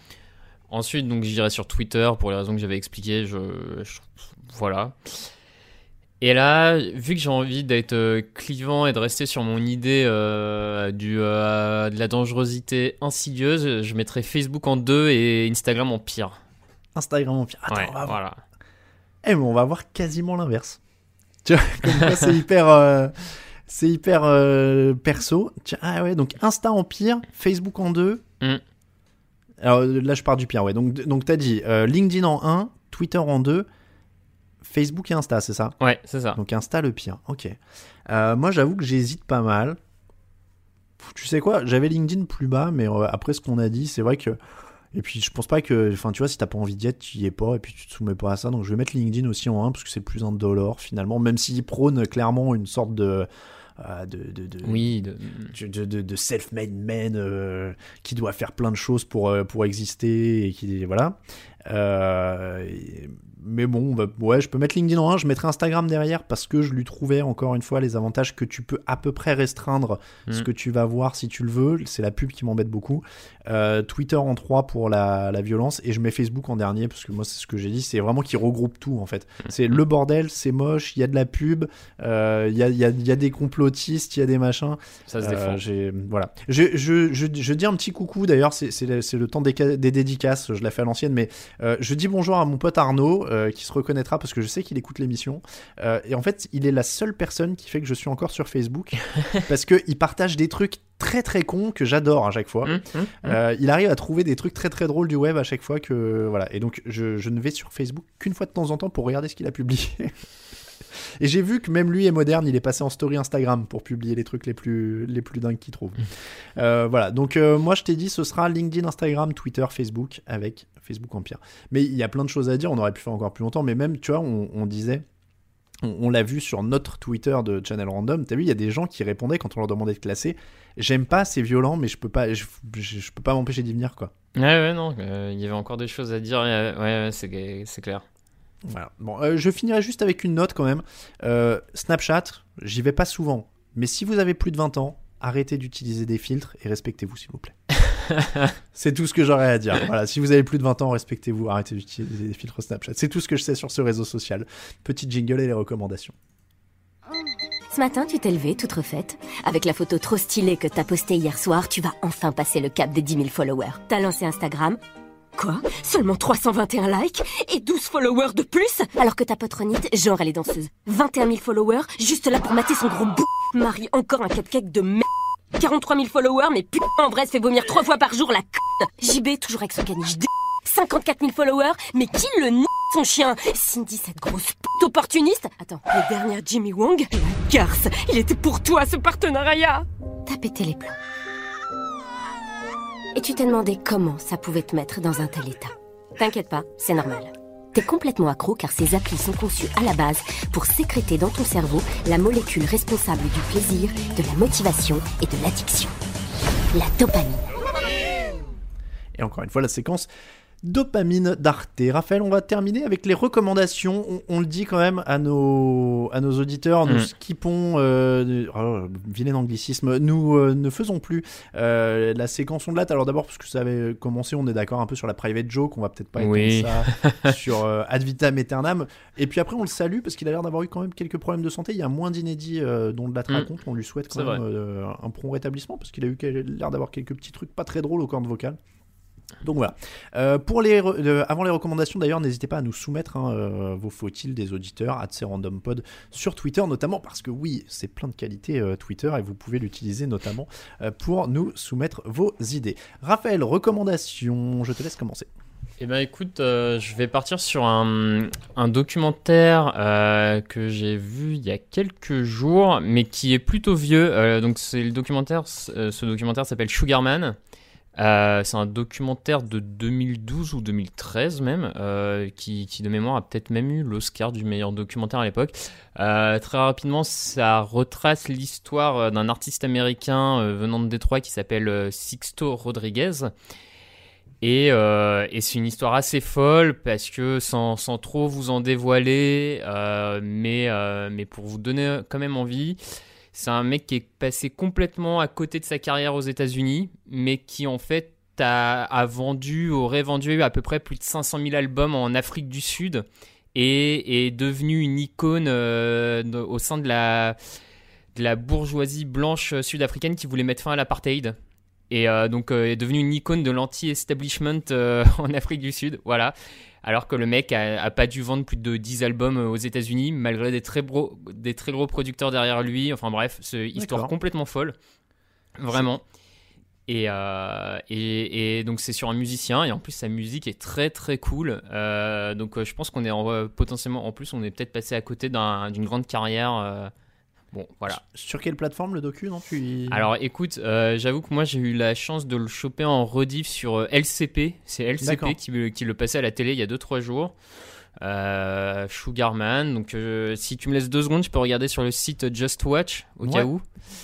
Speaker 2: Ensuite, donc j'irai sur Twitter pour les raisons que j'avais expliquées. Je, je- voilà. Et là, vu que j'ai envie d'être euh, clivant et de rester sur mon idée euh, du, euh, de la dangerosité insidieuse, je mettrais Facebook en deux et Instagram en pire.
Speaker 1: Instagram au pire. Attends,
Speaker 2: ouais,
Speaker 1: on va voir.
Speaker 2: voilà.
Speaker 1: Eh, mais on va voir quasiment l'inverse. Tu vois, comme c'est hyper, euh, c'est hyper euh, perso. Tiens, ah ouais, donc Insta en pire, Facebook en deux.
Speaker 2: Mm.
Speaker 1: Alors là, je pars du pire, ouais. Donc, donc t'as dit euh, LinkedIn en 1, Twitter en 2, Facebook et Insta, c'est ça?
Speaker 2: Ouais, c'est ça.
Speaker 1: Donc Insta le pire, ok. Euh, moi, j'avoue que j'hésite pas mal. Tu sais quoi? J'avais LinkedIn plus bas, mais euh, après ce qu'on a dit, c'est vrai que. Et puis je pense pas que. Enfin, tu vois, si t'as pas envie d'y être, tu y es pas, et puis tu te soumets pas à ça. Donc je vais mettre LinkedIn aussi en 1 parce que c'est plus indolore finalement, même s'il prône clairement une sorte de. euh, de, de, de-
Speaker 2: Oui, de-
Speaker 1: de, de- de self-made man euh, qui doit faire plein de choses pour, euh, pour exister et qui voilà. Euh, mais bon, bah, ouais, je peux mettre LinkedIn en 1, je mettrai Instagram derrière parce que je lui trouvais encore une fois les avantages que tu peux à peu près restreindre ce
Speaker 2: Mm.
Speaker 1: que tu vas voir si tu le veux. C'est la pub qui m'embête beaucoup. Euh, Twitter en 3 pour la, la violence et je mets Facebook en dernier parce que moi c'est ce que j'ai dit, c'est vraiment qui regroupe tout en fait. C'est le bordel, c'est moche, il y a de la pub, euh, il y, a, y a- y a des complotistes, il y a des machins.
Speaker 2: ça se
Speaker 1: Euh,
Speaker 2: défend.
Speaker 1: j'ai- voilà. Je, je, je, je dis un petit coucou d'ailleurs, c'est, le- le temps des, des dédicaces, je la fais à l'ancienne, mais euh, je dis bonjour à mon pote Arnaud euh, qui se reconnaîtra parce que je sais qu'il écoute l'émission. Euh, et en fait, il est la seule personne qui fait que je suis encore sur Facebook parce qu'il partage des trucs très très cons que j'adore à chaque fois.
Speaker 2: Hum, hum, hum.
Speaker 1: Euh, il arrive à trouver des trucs très très drôles du web à chaque fois que voilà et donc je, je ne vais sur Facebook qu'une fois de temps en temps pour regarder ce qu'il a publié et j'ai vu que même lui est moderne il est passé en story Instagram pour publier les trucs les plus les plus dingues qu'il trouve Euh, voilà donc euh, moi je t'ai dit ce sera LinkedIn Instagram Twitter Facebook avec Facebook en pire mais il y a plein de choses à dire on aurait pu faire encore plus longtemps mais même tu vois on, on disait on, on l'a vu sur notre Twitter de Channel Random. T'as vu, il y a des gens qui répondaient quand on leur demandait de classer. J'aime pas, c'est violent, mais je peux pas, je, je- je peux pas m'empêcher d'y venir, quoi.
Speaker 2: Ouais, ouais, non, euh, il y avait encore des choses à dire. Ouais, ouais, c'est clair.
Speaker 1: Voilà. Bon, euh, je finirai juste avec une note quand même. Euh, Snapchat, j'y vais pas souvent, Mais si vous avez plus de 20 ans, arrêtez d'utiliser des filtres et respectez-vous, s'il vous plaît. c'est tout ce que j'aurais à dire. Voilà, si vous avez plus de 20 ans, respectez-vous, arrêtez d'utiliser des filtres Snapchat. C'est tout ce que je sais sur ce réseau social. Petit jingle et les recommandations.
Speaker 3: Ce matin, tu t'es levée toute refaite. Avec la photo trop stylée que t'as postée hier soir, tu vas enfin passer le cap des 10 000 followers. T'as lancé Instagram. Quoi? Seulement 321 likes et 12 followers de plus? Alors que ta patronite, genre elle est danseuse. 21 000 followers, juste là pour mater son gros bout. Marie, encore un cupcake de merde. 43 000 followers, mais putain, en vrai, se fait vomir trois fois par jour la c***. JB, toujours avec son caniche. 54 000 followers, mais qui le n son chien? Cindy, cette grosse p opportuniste Attends, le dernier Jimmy Wong? La garce Il était pour toi, ce partenariat T'as pété les plombs. Et tu t'es demandé comment ça pouvait te mettre dans un tel état. T'inquiète pas, c'est normal. T'es complètement accro car ces applis sont conçus à la base pour sécréter dans ton cerveau la molécule responsable du plaisir, de la motivation et de l'addiction. La dopamine.
Speaker 1: Et encore une fois, la séquence Dopamine d'Arte. Raphaël, on va terminer avec les recommandations. On, le dit quand même à nos, à nos auditeurs, nous mm. skippons, euh, oh, vilain anglicisme, nous euh, ne faisons plus euh, la séquence ondelate. Alors d'abord parce que ça avait commencé, on est d'accord un peu sur la private joke, on va peut-être pas être ça sur Ad vitam aeternam. Et puis après on le salue parce qu'il a l'air d'avoir eu quand même quelques problèmes de santé. Il y a moins d'inédits dont de la raconte. On lui souhaite quand même un prompt rétablissement parce qu'il a eu l'air d'avoir quelques petits trucs pas très drôles au cordes vocales. Donc voilà. Euh, pour les avant les recommandations d'ailleurs, n'hésitez pas à nous soumettre hein, euh, vos faut-il des auditeurs à Random Pod sur Twitter notamment parce que oui, c'est plein de qualités euh, Twitter et vous pouvez l'utiliser notamment pour nous soumettre vos idées. Raphaël, recommandations, je te laisse commencer.
Speaker 2: Eh ben écoute, je vais partir sur un, un documentaire que j'ai vu il y a quelques jours, mais qui est plutôt vieux. donc c'est le documentaire, ce documentaire s'appelle Sugarman. Euh, c'est un documentaire de 2012 ou 2013 même, euh, qui, de mémoire a peut-être même eu l'Oscar du meilleur documentaire à l'époque. Euh, très rapidement, ça retrace l'histoire d'un artiste américain venant de Détroit qui s'appelle Sixto Rodriguez. Et, c'est une histoire assez folle parce que sans, trop vous en dévoiler, mais pour vous donner quand même envie, c'est un mec qui est passé complètement à côté de sa carrière aux États-Unis, mais qui en fait a, vendu, aurait vendu à peu près plus de 500 000 albums en Afrique du Sud et est devenu une icône euh, au sein de la, de la bourgeoisie blanche sud-africaine qui voulait mettre fin à l'apartheid. Et euh, donc euh, est devenu une icône de l'anti-establishment en Afrique du Sud. Voilà alors que le mec a, pas dû vendre plus de 10 albums aux États-Unis, malgré des très, gros, des très gros producteurs derrière lui. Enfin bref, c'est histoire complètement folle. Vraiment. Euh, et, et, donc c'est sur un musicien et en plus sa musique est très très cool. Euh, donc euh, je pense qu'on est potentiellement en plus on est peut-être passé à côté d'une grande carrière Bon, voilà.
Speaker 1: Sur quelle plateforme le docu non
Speaker 2: Alors écoute, euh, j'avoue que moi j'ai eu la chance de le choper en rediff sur euh, LCP. C'est LCP qui, qui, le passait à la télé il y a 2-3 jours. Euh, Sugarman. Donc si tu me laisses deux secondes, je peux regarder sur le site Just Watch au cas où.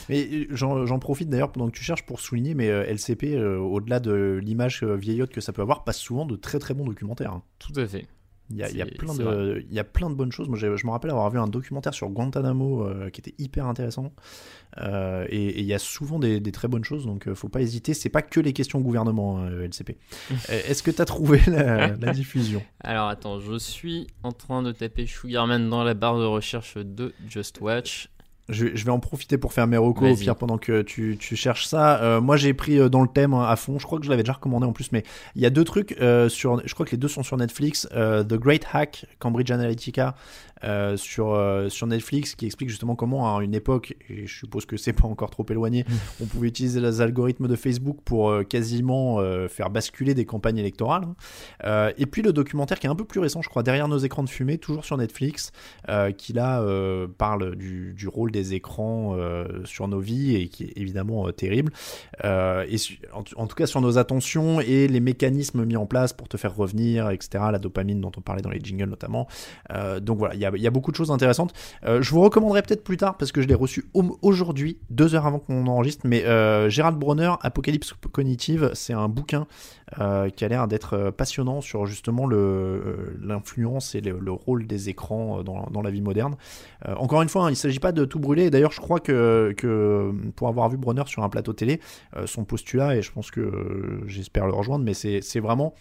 Speaker 1: Mais j'en profite d'ailleurs pendant que tu cherches pour souligner, mais LCP, au-delà de l'image vieillotte que ça peut avoir, passe souvent de très très bons documentaires. Hein.
Speaker 2: Tout à fait.
Speaker 1: Il y, a, y, a plein de, il y a plein de bonnes choses. Moi, je me rappelle avoir vu un documentaire sur Guantanamo euh, qui était hyper intéressant. Euh, et il y a souvent des, très bonnes choses, donc euh, faut pas hésiter. C'est pas que les questions gouvernement, LCP. Est-ce que tu as trouvé la, diffusion?
Speaker 2: Alors attends, je suis en train de taper Sugarman dans la barre de recherche de Just Watch
Speaker 1: je, vais en profiter pour faire mes recos au pire pendant que tu, cherches ça. Euh, moi j'ai pris euh, dans le thème hein, à fond, je crois que je l'avais déjà recommandé en plus, mais il y a deux trucs euh, sur, je crois que les deux sont sur Netflix. The Great Hack, Cambridge Analytica, euh, sur, euh, sur Netflix qui explique justement comment à une époque, et je suppose que c'est pas encore trop éloigné, mm. on pouvait utiliser les algorithmes de Facebook pour euh, quasiment faire basculer des campagnes électorales. et puis le documentaire qui est un peu plus récent, je crois, derrière nos écrans de fumée, toujours sur Netflix, qui là parle du, du, rôle des écrans sur nos vies et qui est évidemment terrible. et en, en, tout cas sur nos attentions et les mécanismes mis en place pour te faire revenir, etc. La dopamine dont on parlait dans les jingles notamment. donc voilà, il y a il y a beaucoup de choses intéressantes. Euh, je vous recommanderai peut-être plus tard parce que je l'ai reçu aujourd'hui, deux heures avant qu'on enregistre. Mais euh, Gérald Bronner, Apocalypse cognitive, c'est un bouquin euh, qui a l'air d'être passionnant sur justement l'influence et le, rôle des écrans dans, la vie moderne. encore une fois, hein, il ne s'agit pas de tout brûler. D'ailleurs, je crois que, que pour avoir vu Bronner sur un plateau télé, son postulat, et je pense que j'espère le rejoindre, mais c'est vraiment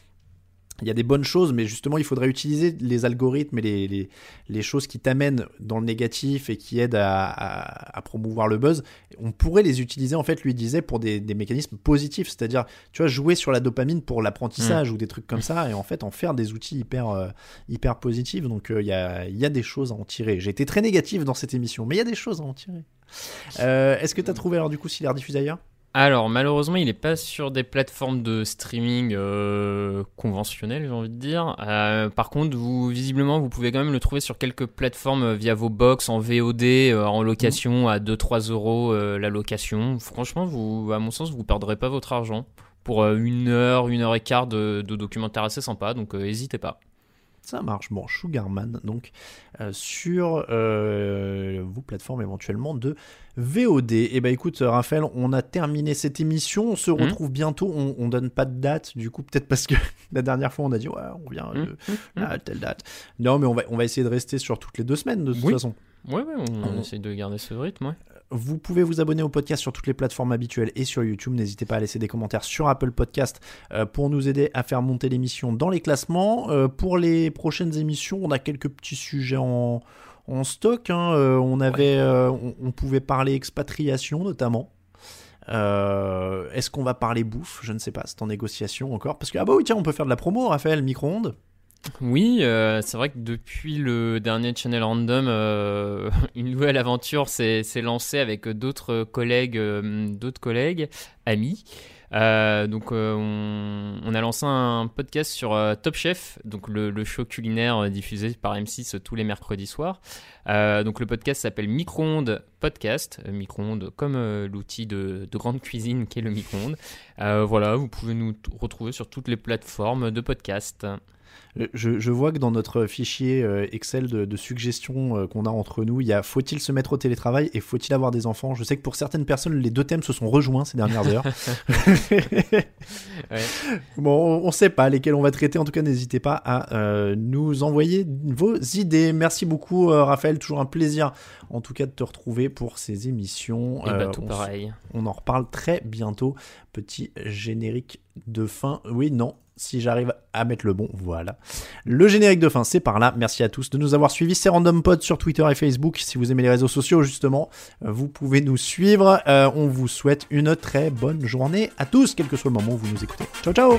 Speaker 1: il y a des bonnes choses, mais justement, il faudrait utiliser les algorithmes et les, les, les choses qui t'amènent dans le négatif et qui aident à, à- à promouvoir le buzz. On pourrait les utiliser, en fait, lui disait, pour des, des mécanismes positifs, c'est-à-dire, tu vois, jouer sur la dopamine pour l'apprentissage ou des trucs comme ça, et en fait, en faire des outils hyper, euh, hyper positifs. Donc, euh, il y, a, y a des choses à en tirer. J'ai été très négatif dans cette émission, mais il y a des choses à en tirer. Euh, Est-ce que tu as trouvé, alors, du coup, s'il est rediffusé ailleurs?
Speaker 2: Alors, malheureusement, il n'est pas sur des plateformes de streaming euh, conventionnelles, j'ai envie de dire. Euh, par contre, vous, visiblement, vous pouvez quand même le trouver sur quelques plateformes euh, via vos box en VOD, en location à 2-3 euros la location. Franchement, vous, à mon sens, vous perdrez pas votre argent pour une heure, une heure et quart de, de documentaire assez sympa, donc n'hésitez pas.
Speaker 1: Ça marche. Bon, Sugarman, donc, euh, sur euh, vos plateformes éventuellement de VOD. Et bah écoute, Raphaël, on a terminé cette émission. On se
Speaker 2: Mhm.
Speaker 1: retrouve bientôt. On, on donne pas de date, du coup, peut-être parce que la dernière fois, on a dit, ouais, on vient
Speaker 2: Mhm.
Speaker 1: euh, à telle date. Non, mais on va, on va essayer de rester sur toutes les deux semaines, de toute
Speaker 2: Oui.
Speaker 1: façon.
Speaker 2: Ouais, ouais, on, on
Speaker 1: On-
Speaker 2: essaye de garder ce rythme, ouais.
Speaker 1: Vous pouvez vous abonner au podcast sur toutes les plateformes habituelles et sur YouTube. N'hésitez pas à laisser des commentaires sur Apple Podcast euh, pour nous aider à faire monter l'émission dans les classements. Euh, pour les prochaines émissions, on a quelques petits sujets en, en stock. hein. Euh, on, avait, on, on pouvait parler expatriation notamment. Euh, Est-ce qu'on va parler bouffe? Je ne sais pas, c'est en négociation encore. Parce que, ah bah oui, tiens, on peut faire de la promo, Raphaël, micro-ondes.
Speaker 2: Oui, euh, c'est vrai que depuis le dernier Channel Random, euh, une nouvelle aventure s'est lancée avec d'autres collègues, euh, amis. Donc, on, a lancé un podcast sur Top Chef, donc le, show culinaire diffusé par M6 tous les mercredis soirs. Donc, le podcast s'appelle Micro-ondes Podcast, micro-ondes comme l'outil de, de grande cuisine qu'est le micro-ondes. Voilà, vous pouvez nous retrouver sur toutes les plateformes de podcast.
Speaker 1: Je, je vois que dans notre fichier euh, Excel de, de suggestions euh, qu'on a entre nous, il y a faut-il se mettre au télétravail et faut-il avoir des enfants? Je sais que pour certaines personnes, les deux thèmes se sont rejoints ces dernières heures.
Speaker 2: Ouais.
Speaker 1: Bon, on ne sait pas lesquels on va traiter. En tout cas, n'hésitez pas à euh, nous envoyer vos idées. Merci beaucoup, euh, Raphaël. Toujours un plaisir, en tout cas, de te retrouver pour ces émissions.
Speaker 2: Et
Speaker 1: Euh,
Speaker 2: bah, tout
Speaker 1: on
Speaker 2: pareil.
Speaker 1: on en reparle très bientôt. Petit générique de fin. Oui, non. Si j'arrive à mettre le bon, voilà. Le générique de fin, c'est par là. Merci à tous de nous avoir suivis. C'est Random Pod sur Twitter et Facebook. Si vous aimez les réseaux sociaux, justement, vous pouvez nous suivre. Euh, on vous souhaite une très bonne journée à tous, quel que soit le moment où vous nous écoutez. Ciao, ciao